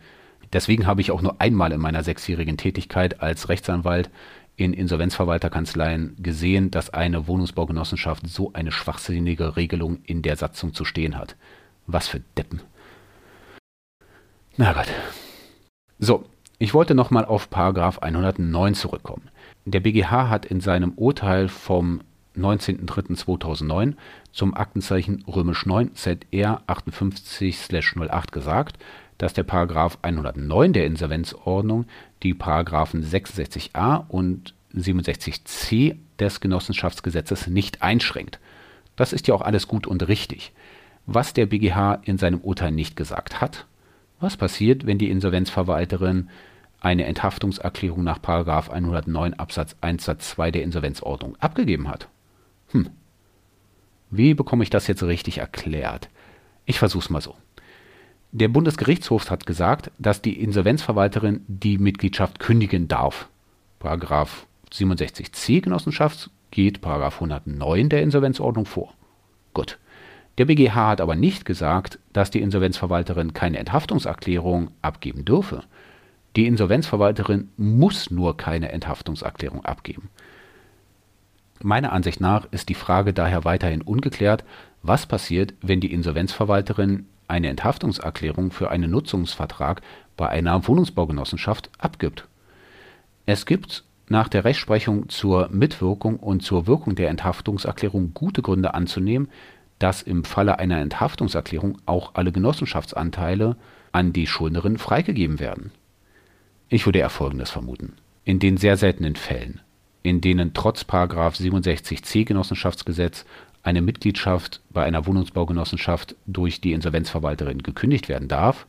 Deswegen habe ich auch nur einmal in meiner sechsjährigen Tätigkeit als Rechtsanwalt in Insolvenzverwalterkanzleien gesehen, dass eine Wohnungsbaugenossenschaft so eine schwachsinnige Regelung in der Satzung zu stehen hat. Was für Deppen. Na Gott. So, ich wollte nochmal auf Paragraph 109 zurückkommen. Der BGH hat in seinem Urteil vom 19.03.2009 zum Aktenzeichen römisch 9 ZR 58/08 gesagt, dass der Paragraph 109 der Insolvenzordnung die Paragraphen 66a und 67c des Genossenschaftsgesetzes nicht einschränkt. Das ist ja auch alles gut und richtig. Was der BGH in seinem Urteil nicht gesagt hat, was passiert, wenn die Insolvenzverwalterin eine Enthaftungserklärung nach 109 Absatz 1 Satz 2 der Insolvenzordnung abgegeben hat? Hm. Wie bekomme ich das jetzt richtig erklärt? Ich versuch's mal so. Der Bundesgerichtshof hat gesagt, dass die Insolvenzverwalterin die Mitgliedschaft kündigen darf. Paragraph 67c Genossenschaft geht Paragraph 109 der Insolvenzordnung vor. Gut. Der BGH hat aber nicht gesagt, dass die Insolvenzverwalterin keine Enthaftungserklärung abgeben dürfe. Die Insolvenzverwalterin muss nur keine Enthaftungserklärung abgeben. Meiner Ansicht nach ist die Frage daher weiterhin ungeklärt, was passiert, wenn die Insolvenzverwalterin eine Enthaftungserklärung für einen Nutzungsvertrag bei einer Wohnungsbaugenossenschaft abgibt. Es gibt nach der Rechtsprechung zur Mitwirkung und zur Wirkung der Enthaftungserklärung gute Gründe anzunehmen, dass im Falle einer Enthaftungserklärung auch alle Genossenschaftsanteile an die Schuldnerin freigegeben werden. Ich würde eher Folgendes vermuten. In den sehr seltenen Fällen, in denen trotz 67c Genossenschaftsgesetz eine Mitgliedschaft bei einer Wohnungsbaugenossenschaft durch die Insolvenzverwalterin gekündigt werden darf,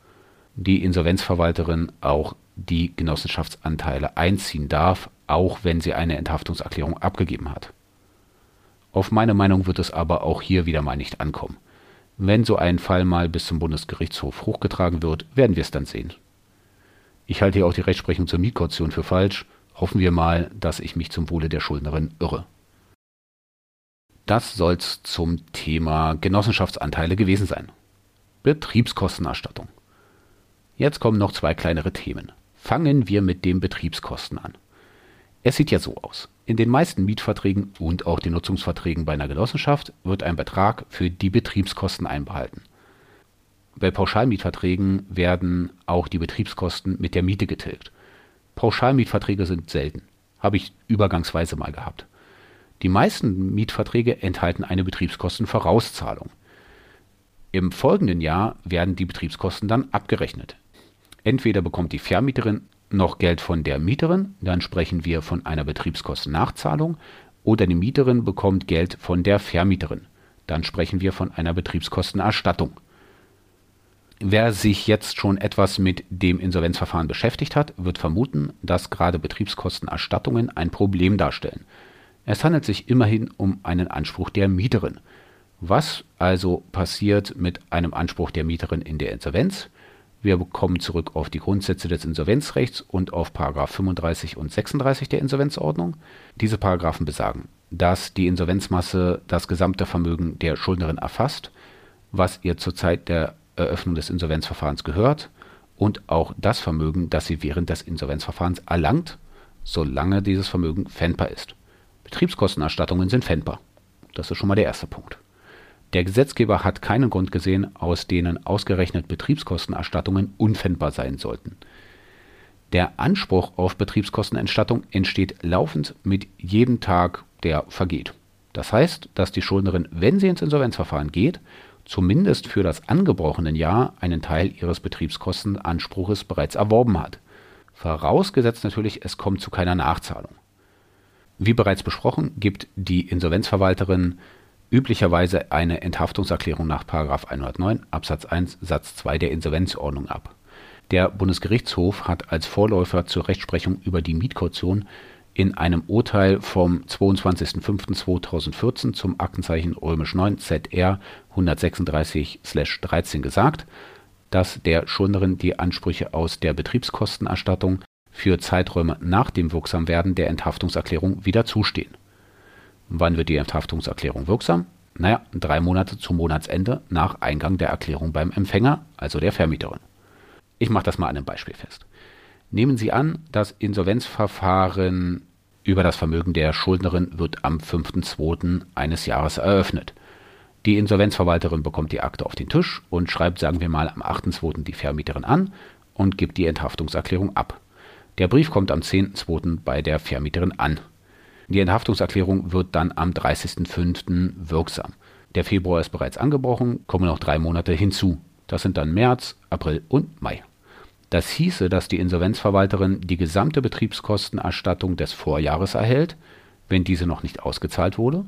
die Insolvenzverwalterin auch die Genossenschaftsanteile einziehen darf, auch wenn sie eine Enthaftungserklärung abgegeben hat. Auf meine Meinung wird es aber auch hier wieder mal nicht ankommen. Wenn so ein Fall mal bis zum Bundesgerichtshof hochgetragen wird, werden wir es dann sehen. Ich halte hier auch die Rechtsprechung zur Mietkaution für falsch. Hoffen wir mal, dass ich mich zum Wohle der Schuldnerin irre. Das soll's zum Thema Genossenschaftsanteile gewesen sein. Betriebskostenerstattung. Jetzt kommen noch zwei kleinere Themen. Fangen wir mit den Betriebskosten an. Es sieht ja so aus. In den meisten Mietverträgen und auch den Nutzungsverträgen bei einer Genossenschaft wird ein Betrag für die Betriebskosten einbehalten. Bei Pauschalmietverträgen werden auch die Betriebskosten mit der Miete getilgt. Pauschalmietverträge sind selten. Habe ich übergangsweise mal gehabt. Die meisten Mietverträge enthalten eine Betriebskostenvorauszahlung. Im folgenden Jahr werden die Betriebskosten dann abgerechnet. Entweder bekommt die Vermieterin noch Geld von der Mieterin, dann sprechen wir von einer Betriebskostennachzahlung, oder die Mieterin bekommt Geld von der Vermieterin, dann sprechen wir von einer Betriebskostenerstattung. Wer sich jetzt schon etwas mit dem Insolvenzverfahren beschäftigt hat, wird vermuten, dass gerade Betriebskostenerstattungen ein Problem darstellen. Es handelt sich immerhin um einen Anspruch der Mieterin. Was also passiert mit einem Anspruch der Mieterin in der Insolvenz? Wir kommen zurück auf die Grundsätze des Insolvenzrechts und auf 35 und 36 der Insolvenzordnung. Diese Paragraphen besagen, dass die Insolvenzmasse das gesamte Vermögen der Schuldnerin erfasst, was ihr zur Zeit der Eröffnung des Insolvenzverfahrens gehört und auch das Vermögen, das sie während des Insolvenzverfahrens erlangt, solange dieses Vermögen pfändbar ist. Betriebskostenerstattungen sind pfändbar. Das ist schon mal der erste Punkt. Der Gesetzgeber hat keinen Grund gesehen, aus denen ausgerechnet Betriebskostenerstattungen unpfändbar sein sollten. Der Anspruch auf Betriebskostenentstattung entsteht laufend mit jedem Tag, der vergeht. Das heißt, dass die Schuldnerin, wenn sie ins Insolvenzverfahren geht, zumindest für das angebrochene Jahr einen Teil ihres Betriebskostenanspruches bereits erworben hat. Vorausgesetzt natürlich, es kommt zu keiner Nachzahlung. Wie bereits besprochen, gibt die Insolvenzverwalterin üblicherweise eine Enthaftungserklärung nach 109 Absatz 1 Satz 2 der Insolvenzordnung ab. Der Bundesgerichtshof hat als Vorläufer zur Rechtsprechung über die Mietkaution in einem Urteil vom 22.05.2014 zum Aktenzeichen römisch 9 ZR 136/13 gesagt, dass der Schuldnerin die Ansprüche aus der Betriebskostenerstattung für Zeiträume nach dem Wirksamwerden der Enthaftungserklärung wieder zustehen. Wann wird die Enthaftungserklärung wirksam? Naja, drei Monate zum Monatsende nach Eingang der Erklärung beim Empfänger, also der Vermieterin. Ich mache das mal an einem Beispiel fest. Nehmen Sie an, das Insolvenzverfahren über das Vermögen der Schuldnerin wird am 5.2. eines Jahres eröffnet. Die Insolvenzverwalterin bekommt die Akte auf den Tisch und schreibt, sagen wir mal, am 8.2. die Vermieterin an und gibt die Enthaftungserklärung ab. Der Brief kommt am 10.2. bei der Vermieterin an. Die Enthaftungserklärung wird dann am 30.05. wirksam. Der Februar ist bereits angebrochen, kommen noch drei Monate hinzu. Das sind dann März, April und Mai. Das hieße, dass die Insolvenzverwalterin die gesamte Betriebskostenerstattung des Vorjahres erhält, wenn diese noch nicht ausgezahlt wurde.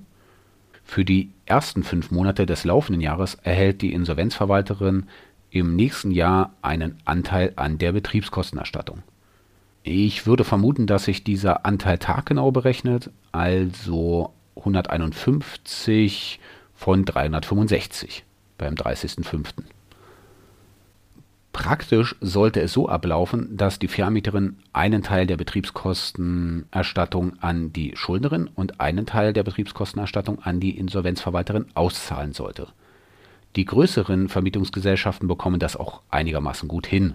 Für die ersten fünf Monate des laufenden Jahres erhält die Insolvenzverwalterin im nächsten Jahr einen Anteil an der Betriebskostenerstattung. Ich würde vermuten, dass sich dieser Anteil taggenau berechnet, also 151 von 365 beim 30.05. Praktisch sollte es so ablaufen, dass die Vermieterin einen Teil der Betriebskostenerstattung an die Schuldnerin und einen Teil der Betriebskostenerstattung an die Insolvenzverwalterin auszahlen sollte. Die größeren Vermietungsgesellschaften bekommen das auch einigermaßen gut hin.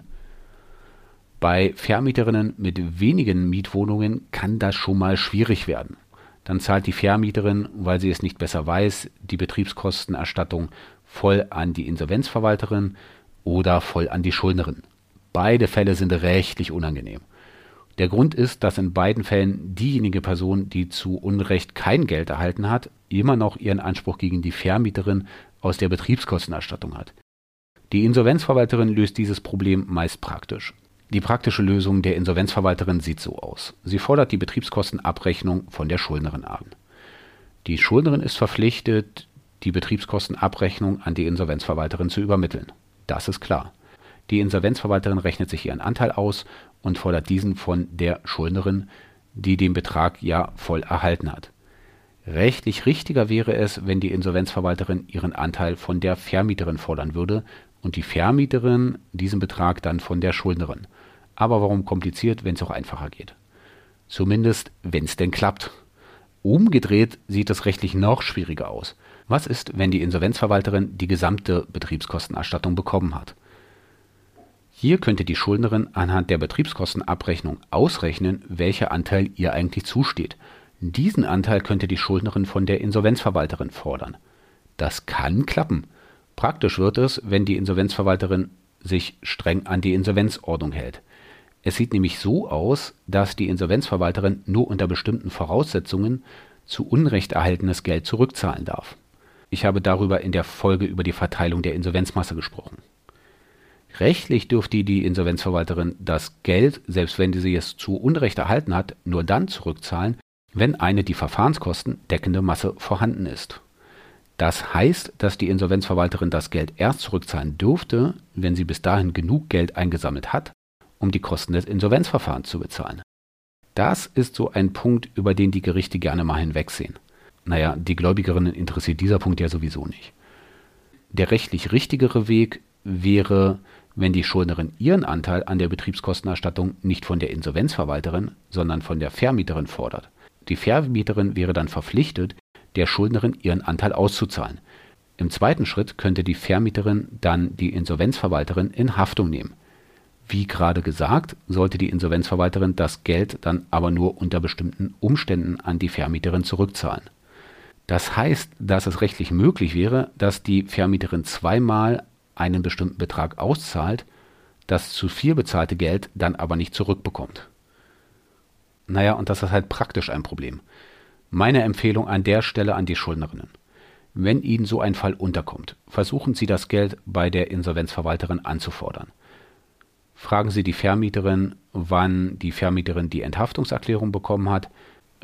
Bei Vermieterinnen mit wenigen Mietwohnungen kann das schon mal schwierig werden. Dann zahlt die Vermieterin, weil sie es nicht besser weiß, die Betriebskostenerstattung voll an die Insolvenzverwalterin oder voll an die Schuldnerin. Beide Fälle sind rechtlich unangenehm. Der Grund ist, dass in beiden Fällen diejenige Person, die zu Unrecht kein Geld erhalten hat, immer noch ihren Anspruch gegen die Vermieterin aus der Betriebskostenerstattung hat. Die Insolvenzverwalterin löst dieses Problem meist praktisch. Die praktische Lösung der Insolvenzverwalterin sieht so aus. Sie fordert die Betriebskostenabrechnung von der Schuldnerin an. Die Schuldnerin ist verpflichtet, die Betriebskostenabrechnung an die Insolvenzverwalterin zu übermitteln. Das ist klar. Die Insolvenzverwalterin rechnet sich ihren Anteil aus und fordert diesen von der Schuldnerin, die den Betrag ja voll erhalten hat. Rechtlich richtiger wäre es, wenn die Insolvenzverwalterin ihren Anteil von der Vermieterin fordern würde und die Vermieterin diesen Betrag dann von der Schuldnerin. Aber warum kompliziert, wenn es auch einfacher geht? Zumindest, wenn es denn klappt. Umgedreht sieht es rechtlich noch schwieriger aus. Was ist, wenn die Insolvenzverwalterin die gesamte Betriebskostenerstattung bekommen hat? Hier könnte die Schuldnerin anhand der Betriebskostenabrechnung ausrechnen, welcher Anteil ihr eigentlich zusteht. Diesen Anteil könnte die Schuldnerin von der Insolvenzverwalterin fordern. Das kann klappen. Praktisch wird es, wenn die Insolvenzverwalterin sich streng an die Insolvenzordnung hält. Es sieht nämlich so aus, dass die Insolvenzverwalterin nur unter bestimmten Voraussetzungen zu Unrecht erhaltenes Geld zurückzahlen darf. Ich habe darüber in der Folge über die Verteilung der Insolvenzmasse gesprochen. Rechtlich dürfte die Insolvenzverwalterin das Geld, selbst wenn sie es zu Unrecht erhalten hat, nur dann zurückzahlen, wenn eine die Verfahrenskosten deckende Masse vorhanden ist. Das heißt, dass die Insolvenzverwalterin das Geld erst zurückzahlen dürfte, wenn sie bis dahin genug Geld eingesammelt hat, um die Kosten des Insolvenzverfahrens zu bezahlen. Das ist so ein Punkt, über den die Gerichte gerne mal hinwegsehen. Naja, die Gläubigerinnen interessiert dieser Punkt ja sowieso nicht. Der rechtlich richtigere Weg wäre, wenn die Schuldnerin ihren Anteil an der Betriebskostenerstattung nicht von der Insolvenzverwalterin, sondern von der Vermieterin fordert. Die Vermieterin wäre dann verpflichtet, der Schuldnerin ihren Anteil auszuzahlen. Im zweiten Schritt könnte die Vermieterin dann die Insolvenzverwalterin in Haftung nehmen. Wie gerade gesagt, sollte die Insolvenzverwalterin das Geld dann aber nur unter bestimmten Umständen an die Vermieterin zurückzahlen. Das heißt, dass es rechtlich möglich wäre, dass die Vermieterin zweimal einen bestimmten Betrag auszahlt, das zu viel bezahlte Geld dann aber nicht zurückbekommt. Naja, und das ist halt praktisch ein Problem. Meine Empfehlung an der Stelle an die Schuldnerinnen. Wenn Ihnen so ein Fall unterkommt, versuchen Sie das Geld bei der Insolvenzverwalterin anzufordern. Fragen Sie die Vermieterin, wann die Vermieterin die Enthaftungserklärung bekommen hat,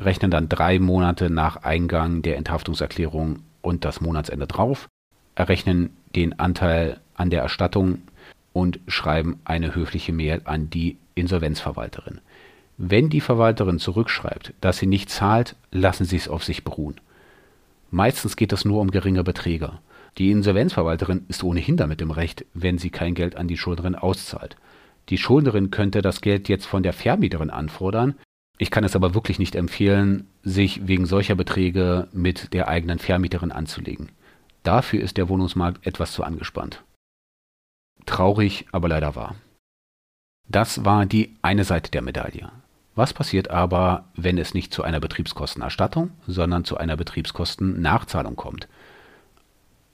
rechnen dann drei Monate nach Eingang der Enthaftungserklärung und das Monatsende drauf, errechnen den Anteil an der Erstattung und schreiben eine höfliche Mail an die Insolvenzverwalterin. Wenn die Verwalterin zurückschreibt, dass sie nicht zahlt, lassen Sie es auf sich beruhen. Meistens geht es nur um geringe Beträge. Die Insolvenzverwalterin ist ohnehin damit im Recht, wenn sie kein Geld an die Schuldnerin auszahlt. Die Schuldnerin könnte das Geld jetzt von der Vermieterin anfordern. Ich kann es aber wirklich nicht empfehlen, sich wegen solcher Beträge mit der eigenen Vermieterin anzulegen. Dafür ist der Wohnungsmarkt etwas zu angespannt. Traurig, aber leider wahr. Das war die eine Seite der Medaille. Was passiert aber, wenn es nicht zu einer Betriebskostenerstattung, sondern zu einer Betriebskostennachzahlung kommt?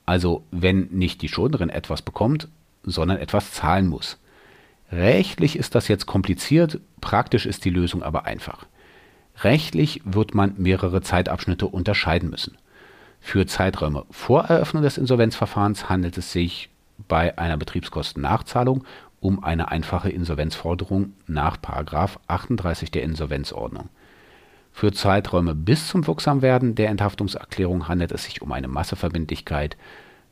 Also wenn nicht die Schuldnerin etwas bekommt, sondern etwas zahlen muss. Rechtlich ist das jetzt kompliziert, praktisch ist die Lösung aber einfach. Rechtlich wird man mehrere Zeitabschnitte unterscheiden müssen. Für Zeiträume vor Eröffnung des Insolvenzverfahrens handelt es sich bei einer Betriebskostennachzahlung um eine einfache Insolvenzforderung nach 38 der Insolvenzordnung. Für Zeiträume bis zum Wirksamwerden der Enthaftungserklärung handelt es sich um eine Masseverbindlichkeit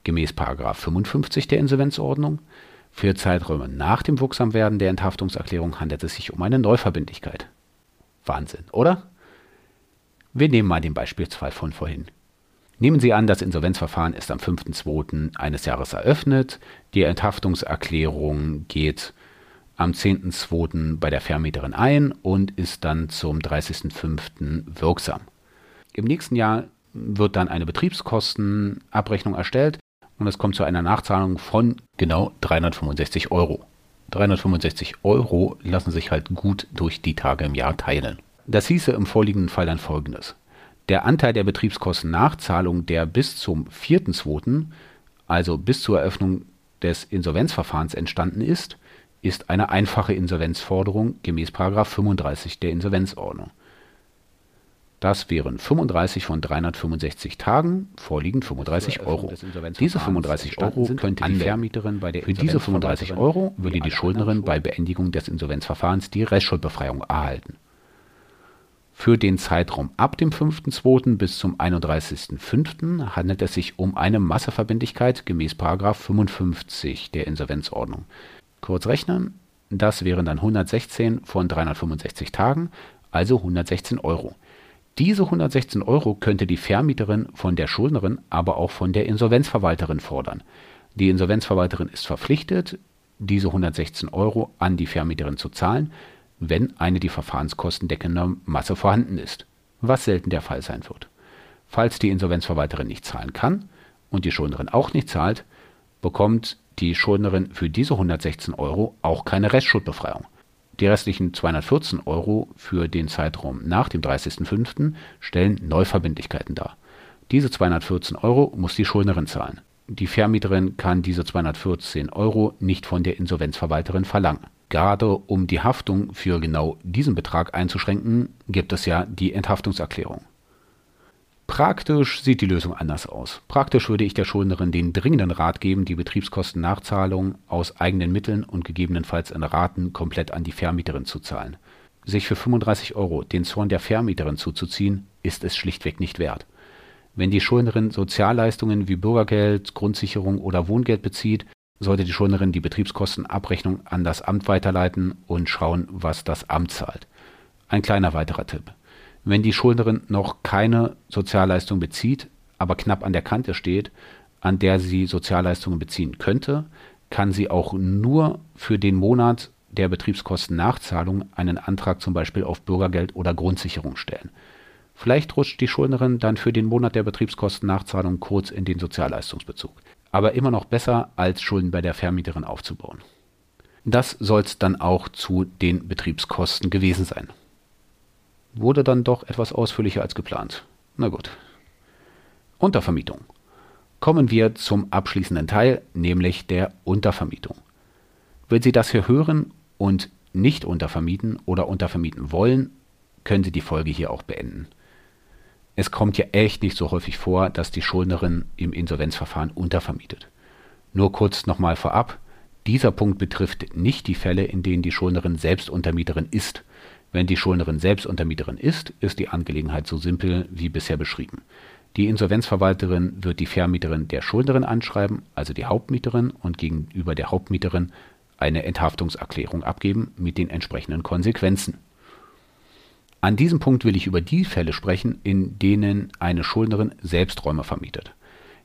gemäß 55 der Insolvenzordnung. Für Zeiträume nach dem Wirksamwerden der Enthaftungserklärung handelt es sich um eine Neuverbindlichkeit. Wahnsinn, oder? Wir nehmen mal den Beispielsfall von vorhin. Nehmen Sie an, das Insolvenzverfahren ist am 5.2. eines Jahres eröffnet. Die Enthaftungserklärung geht am 10.2. bei der Vermieterin ein und ist dann zum 30.5. wirksam. Im nächsten Jahr wird dann eine Betriebskostenabrechnung erstellt und es kommt zu einer Nachzahlung von genau 365 Euro. 365 Euro lassen sich halt gut durch die Tage im Jahr teilen. Das hieße im vorliegenden Fall dann folgendes. Der Anteil der Betriebskostennachzahlung, der bis zum 4.2., also bis zur Eröffnung des Insolvenzverfahrens entstanden ist, ist eine einfache Insolvenzforderung gemäß 35 der Insolvenzordnung. Das wären 35 von 365 Tagen, vorliegen 35 Euro. Diese 35 Euro könnte die Vermieterin bei der Für diese 35 Euro würde die Schuldnerin bei Beendigung des Insolvenzverfahrens die Restschuldbefreiung erhalten. Für den Zeitraum ab dem 5.2. bis zum 31.5. handelt es sich um eine Masseverbindlichkeit gemäß 55 der Insolvenzordnung. Kurz rechnen, das wären dann 116 von 365 Tagen, also 116 Euro. Diese 116 Euro könnte die Vermieterin von der Schuldnerin, aber auch von der Insolvenzverwalterin fordern. Die Insolvenzverwalterin ist verpflichtet, diese 116 Euro an die Vermieterin zu zahlen, wenn eine die Verfahrenskosten deckende Masse vorhanden ist, was selten der Fall sein wird. Falls die Insolvenzverwalterin nicht zahlen kann und die Schuldnerin auch nicht zahlt, bekommt die Schuldnerin für diese 116 Euro auch keine Restschuldbefreiung. Die restlichen 214 Euro für den Zeitraum nach dem 30.05. stellen Neuverbindlichkeiten dar. Diese 214 Euro muss die Schuldnerin zahlen. Die Vermieterin kann diese 214 Euro nicht von der Insolvenzverwalterin verlangen. Gerade um die Haftung für genau diesen Betrag einzuschränken, gibt es ja die Enthaftungserklärung. Praktisch sieht die Lösung anders aus. Praktisch würde ich der Schuldnerin den dringenden Rat geben, die Betriebskostennachzahlung aus eigenen Mitteln und gegebenenfalls in Raten komplett an die Vermieterin zu zahlen. Sich für 35 Euro den Zorn der Vermieterin zuzuziehen, ist es schlichtweg nicht wert. Wenn die Schuldnerin Sozialleistungen wie Bürgergeld, Grundsicherung oder Wohngeld bezieht, sollte die Schuldnerin die Betriebskostenabrechnung an das Amt weiterleiten und schauen, was das Amt zahlt. Ein kleiner weiterer Tipp. Wenn die Schuldnerin noch keine Sozialleistung bezieht, aber knapp an der Kante steht, an der sie Sozialleistungen beziehen könnte, kann sie auch nur für den Monat der Betriebskostennachzahlung einen Antrag zum Beispiel auf Bürgergeld oder Grundsicherung stellen. Vielleicht rutscht die Schuldnerin dann für den Monat der Betriebskostennachzahlung kurz in den Sozialleistungsbezug aber immer noch besser, als Schulden bei der Vermieterin aufzubauen. Das soll es dann auch zu den Betriebskosten gewesen sein. Wurde dann doch etwas ausführlicher als geplant. Na gut. Untervermietung. Kommen wir zum abschließenden Teil, nämlich der Untervermietung. Wenn Sie das hier hören und nicht untervermieten oder untervermieten wollen, können Sie die Folge hier auch beenden. Es kommt ja echt nicht so häufig vor, dass die Schuldnerin im Insolvenzverfahren untervermietet. Nur kurz nochmal vorab, dieser Punkt betrifft nicht die Fälle, in denen die Schuldnerin selbst Untermieterin ist. Wenn die Schuldnerin selbst Untermieterin ist, ist die Angelegenheit so simpel wie bisher beschrieben. Die Insolvenzverwalterin wird die Vermieterin der Schuldnerin anschreiben, also die Hauptmieterin, und gegenüber der Hauptmieterin eine Enthaftungserklärung abgeben mit den entsprechenden Konsequenzen. An diesem Punkt will ich über die Fälle sprechen, in denen eine Schuldnerin selbst Räume vermietet.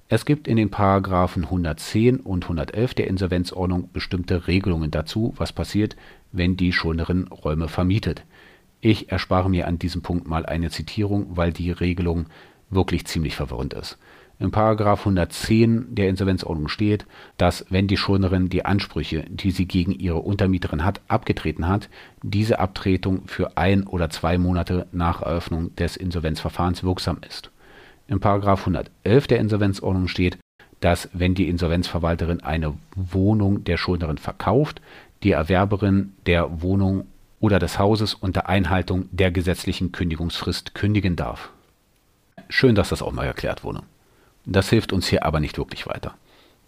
Es gibt in den Paragraphen 110 und 111 der Insolvenzordnung bestimmte Regelungen dazu, was passiert, wenn die Schuldnerin Räume vermietet. Ich erspare mir an diesem Punkt mal eine Zitierung, weil die Regelung wirklich ziemlich verwirrend ist. Im Paragraph 110 der Insolvenzordnung steht, dass wenn die Schuldnerin die Ansprüche, die sie gegen ihre Untermieterin hat, abgetreten hat, diese Abtretung für ein oder zwei Monate nach Eröffnung des Insolvenzverfahrens wirksam ist. Im Paragraph 111 der Insolvenzordnung steht, dass wenn die Insolvenzverwalterin eine Wohnung der Schuldnerin verkauft, die Erwerberin der Wohnung oder des Hauses unter Einhaltung der gesetzlichen Kündigungsfrist kündigen darf. Schön, dass das auch mal erklärt wurde. Das hilft uns hier aber nicht wirklich weiter.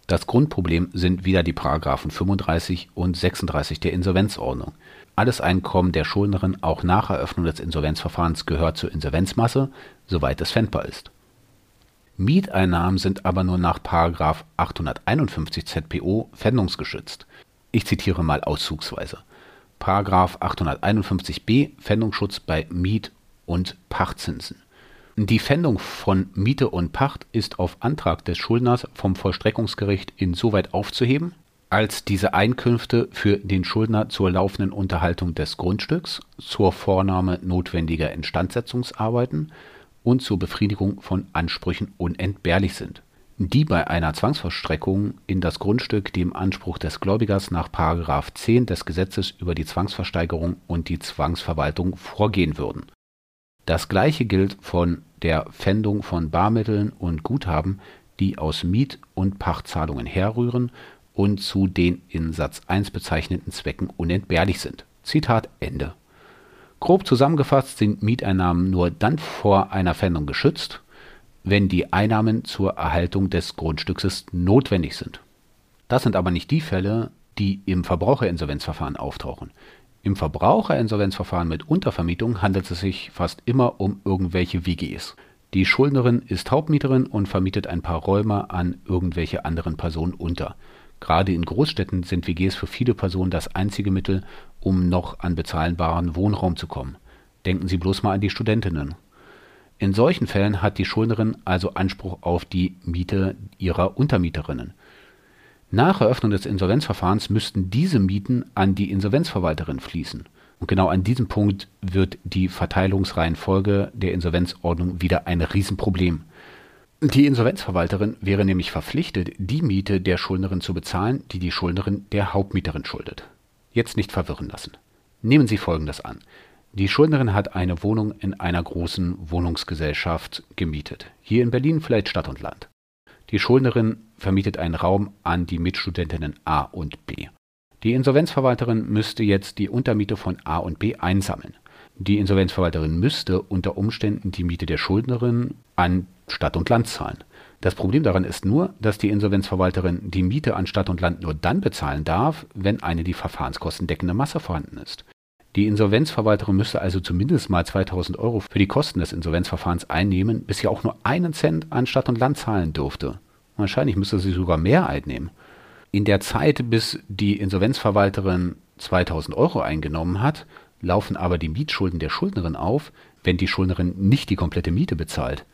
Das Grundproblem sind wieder die Paragraphen 35 und 36 der Insolvenzordnung. Alles Einkommen der Schuldnerin auch nach Eröffnung des Insolvenzverfahrens gehört zur Insolvenzmasse, soweit es fändbar ist. Mieteinnahmen sind aber nur nach 851 ZPO pfändungsgeschützt. Ich zitiere mal auszugsweise. 851b Pfändungsschutz bei Miet- und Pachtzinsen. Die Pfändung von Miete und Pacht ist auf Antrag des Schuldners vom Vollstreckungsgericht insoweit aufzuheben, als diese Einkünfte für den Schuldner zur laufenden Unterhaltung des Grundstücks, zur Vornahme notwendiger Instandsetzungsarbeiten und zur Befriedigung von Ansprüchen unentbehrlich sind, die bei einer Zwangsverstreckung in das Grundstück dem Anspruch des Gläubigers nach 10 des Gesetzes über die Zwangsversteigerung und die Zwangsverwaltung vorgehen würden. Das gleiche gilt von der Pfändung von Barmitteln und Guthaben, die aus Miet- und Pachtzahlungen herrühren und zu den in Satz 1 bezeichneten Zwecken unentbehrlich sind. Zitat Ende Grob zusammengefasst sind Mieteinnahmen nur dann vor einer Pfändung geschützt, wenn die Einnahmen zur Erhaltung des Grundstücks notwendig sind. Das sind aber nicht die Fälle, die im Verbraucherinsolvenzverfahren auftauchen. Im Verbraucherinsolvenzverfahren mit Untervermietung handelt es sich fast immer um irgendwelche WGs. Die Schuldnerin ist Hauptmieterin und vermietet ein paar Räume an irgendwelche anderen Personen unter. Gerade in Großstädten sind WGs für viele Personen das einzige Mittel, um noch an bezahlbaren Wohnraum zu kommen. Denken Sie bloß mal an die Studentinnen. In solchen Fällen hat die Schuldnerin also Anspruch auf die Miete ihrer Untermieterinnen. Nach Eröffnung des Insolvenzverfahrens müssten diese Mieten an die Insolvenzverwalterin fließen. Und genau an diesem Punkt wird die Verteilungsreihenfolge der Insolvenzordnung wieder ein Riesenproblem. Die Insolvenzverwalterin wäre nämlich verpflichtet, die Miete der Schuldnerin zu bezahlen, die die Schuldnerin der Hauptmieterin schuldet. Jetzt nicht verwirren lassen. Nehmen Sie Folgendes an. Die Schuldnerin hat eine Wohnung in einer großen Wohnungsgesellschaft gemietet. Hier in Berlin vielleicht Stadt und Land. Die Schuldnerin vermietet einen Raum an die Mitstudentinnen A und B. Die Insolvenzverwalterin müsste jetzt die Untermiete von A und B einsammeln. Die Insolvenzverwalterin müsste unter Umständen die Miete der Schuldnerin an Stadt und Land zahlen. Das Problem daran ist nur, dass die Insolvenzverwalterin die Miete an Stadt und Land nur dann bezahlen darf, wenn eine die Verfahrenskosten deckende Masse vorhanden ist. Die Insolvenzverwalterin müsste also zumindest mal 2000 Euro für die Kosten des Insolvenzverfahrens einnehmen, bis sie auch nur einen Cent an Stadt und Land zahlen dürfte. Wahrscheinlich müsste sie sogar mehr einnehmen. In der Zeit, bis die Insolvenzverwalterin 2000 Euro eingenommen hat, laufen aber die Mietschulden der Schuldnerin auf, wenn die Schuldnerin nicht die komplette Miete bezahlt.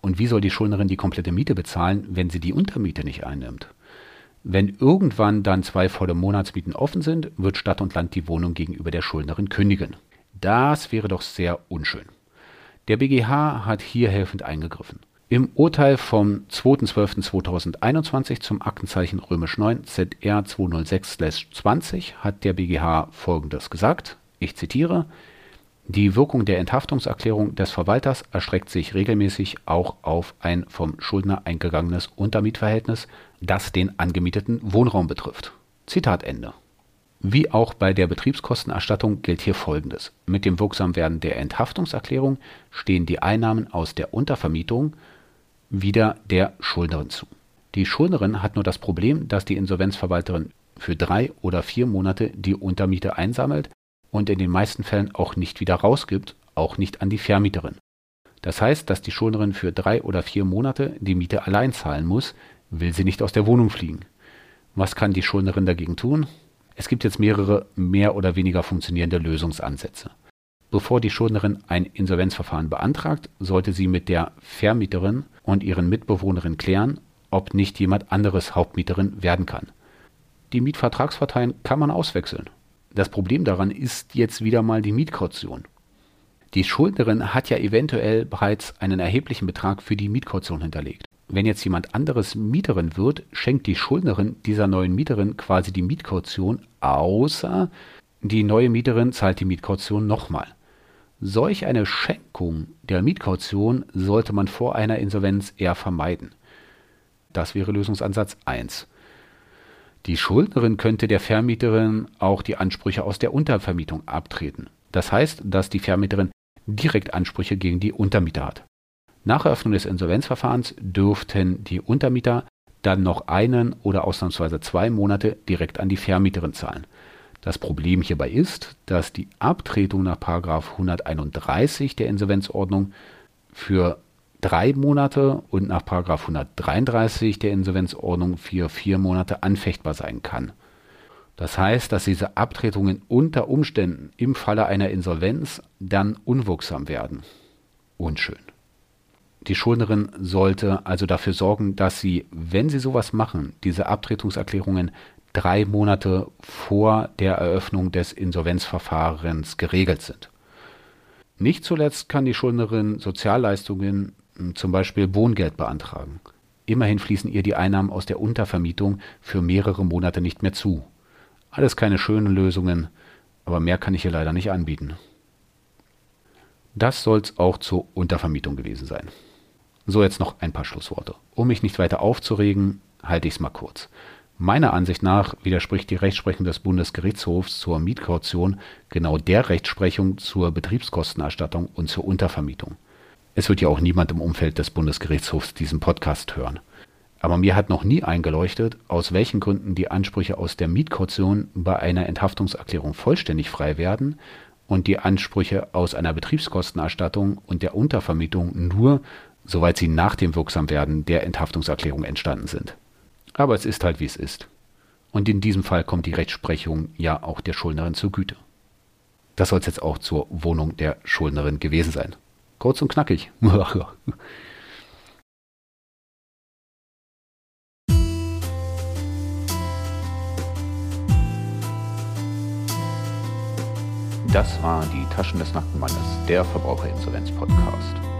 Und wie soll die Schuldnerin die komplette Miete bezahlen, wenn sie die Untermiete nicht einnimmt? Wenn irgendwann dann zwei volle Monatsmieten offen sind, wird Stadt und Land die Wohnung gegenüber der Schuldnerin kündigen. Das wäre doch sehr unschön. Der BGH hat hier helfend eingegriffen. Im Urteil vom 2.12.2021 zum Aktenzeichen römisch 9 ZR 206-20 hat der BGH Folgendes gesagt, ich zitiere, die Wirkung der Enthaftungserklärung des Verwalters erstreckt sich regelmäßig auch auf ein vom Schuldner eingegangenes Untermietverhältnis, das den angemieteten Wohnraum betrifft. Zitat Ende. Wie auch bei der Betriebskostenerstattung gilt hier Folgendes. Mit dem Wirksamwerden der Enthaftungserklärung stehen die Einnahmen aus der Untervermietung wieder der Schuldnerin zu. Die Schuldnerin hat nur das Problem, dass die Insolvenzverwalterin für drei oder vier Monate die Untermiete einsammelt und in den meisten Fällen auch nicht wieder rausgibt, auch nicht an die Vermieterin. Das heißt, dass die Schuldnerin für drei oder vier Monate die Miete allein zahlen muss, will sie nicht aus der Wohnung fliegen. Was kann die Schuldnerin dagegen tun? Es gibt jetzt mehrere mehr oder weniger funktionierende Lösungsansätze. Bevor die Schuldnerin ein Insolvenzverfahren beantragt, sollte sie mit der Vermieterin und ihren Mitbewohnerinnen klären, ob nicht jemand anderes Hauptmieterin werden kann. Die Mietvertragsparteien kann man auswechseln. Das Problem daran ist jetzt wieder mal die Mietkaution. Die Schuldnerin hat ja eventuell bereits einen erheblichen Betrag für die Mietkaution hinterlegt. Wenn jetzt jemand anderes Mieterin wird, schenkt die Schuldnerin dieser neuen Mieterin quasi die Mietkaution, außer die neue Mieterin zahlt die Mietkaution nochmal. Solch eine Schenkung der Mietkaution sollte man vor einer Insolvenz eher vermeiden. Das wäre Lösungsansatz 1. Die Schuldnerin könnte der Vermieterin auch die Ansprüche aus der Untervermietung abtreten. Das heißt, dass die Vermieterin direkt Ansprüche gegen die Untermieter hat. Nach Eröffnung des Insolvenzverfahrens dürften die Untermieter dann noch einen oder ausnahmsweise zwei Monate direkt an die Vermieterin zahlen. Das Problem hierbei ist, dass die Abtretung nach 131 der Insolvenzordnung für drei Monate und nach 133 der Insolvenzordnung für vier Monate anfechtbar sein kann. Das heißt, dass diese Abtretungen unter Umständen im Falle einer Insolvenz dann unwirksam werden. Unschön. Die Schuldnerin sollte also dafür sorgen, dass sie, wenn sie sowas machen, diese Abtretungserklärungen drei Monate vor der Eröffnung des Insolvenzverfahrens geregelt sind. Nicht zuletzt kann die Schuldnerin Sozialleistungen, zum Beispiel Wohngeld, beantragen. Immerhin fließen ihr die Einnahmen aus der Untervermietung für mehrere Monate nicht mehr zu. Alles keine schönen Lösungen, aber mehr kann ich hier leider nicht anbieten. Das soll's auch zur Untervermietung gewesen sein. So jetzt noch ein paar Schlussworte. Um mich nicht weiter aufzuregen, halte ich es mal kurz. Meiner Ansicht nach widerspricht die Rechtsprechung des Bundesgerichtshofs zur Mietkaution genau der Rechtsprechung zur Betriebskostenerstattung und zur Untervermietung. Es wird ja auch niemand im Umfeld des Bundesgerichtshofs diesen Podcast hören. Aber mir hat noch nie eingeleuchtet, aus welchen Gründen die Ansprüche aus der Mietkaution bei einer Enthaftungserklärung vollständig frei werden und die Ansprüche aus einer Betriebskostenerstattung und der Untervermietung nur soweit sie nach dem Wirksamwerden der Enthaftungserklärung entstanden sind. Aber es ist halt wie es ist. Und in diesem Fall kommt die Rechtsprechung ja auch der Schuldnerin zur Güte. Das soll es jetzt auch zur Wohnung der Schuldnerin gewesen sein. Kurz und knackig. Das war die Taschen des Nackenmannes, der Verbraucherinsolvenz-Podcast.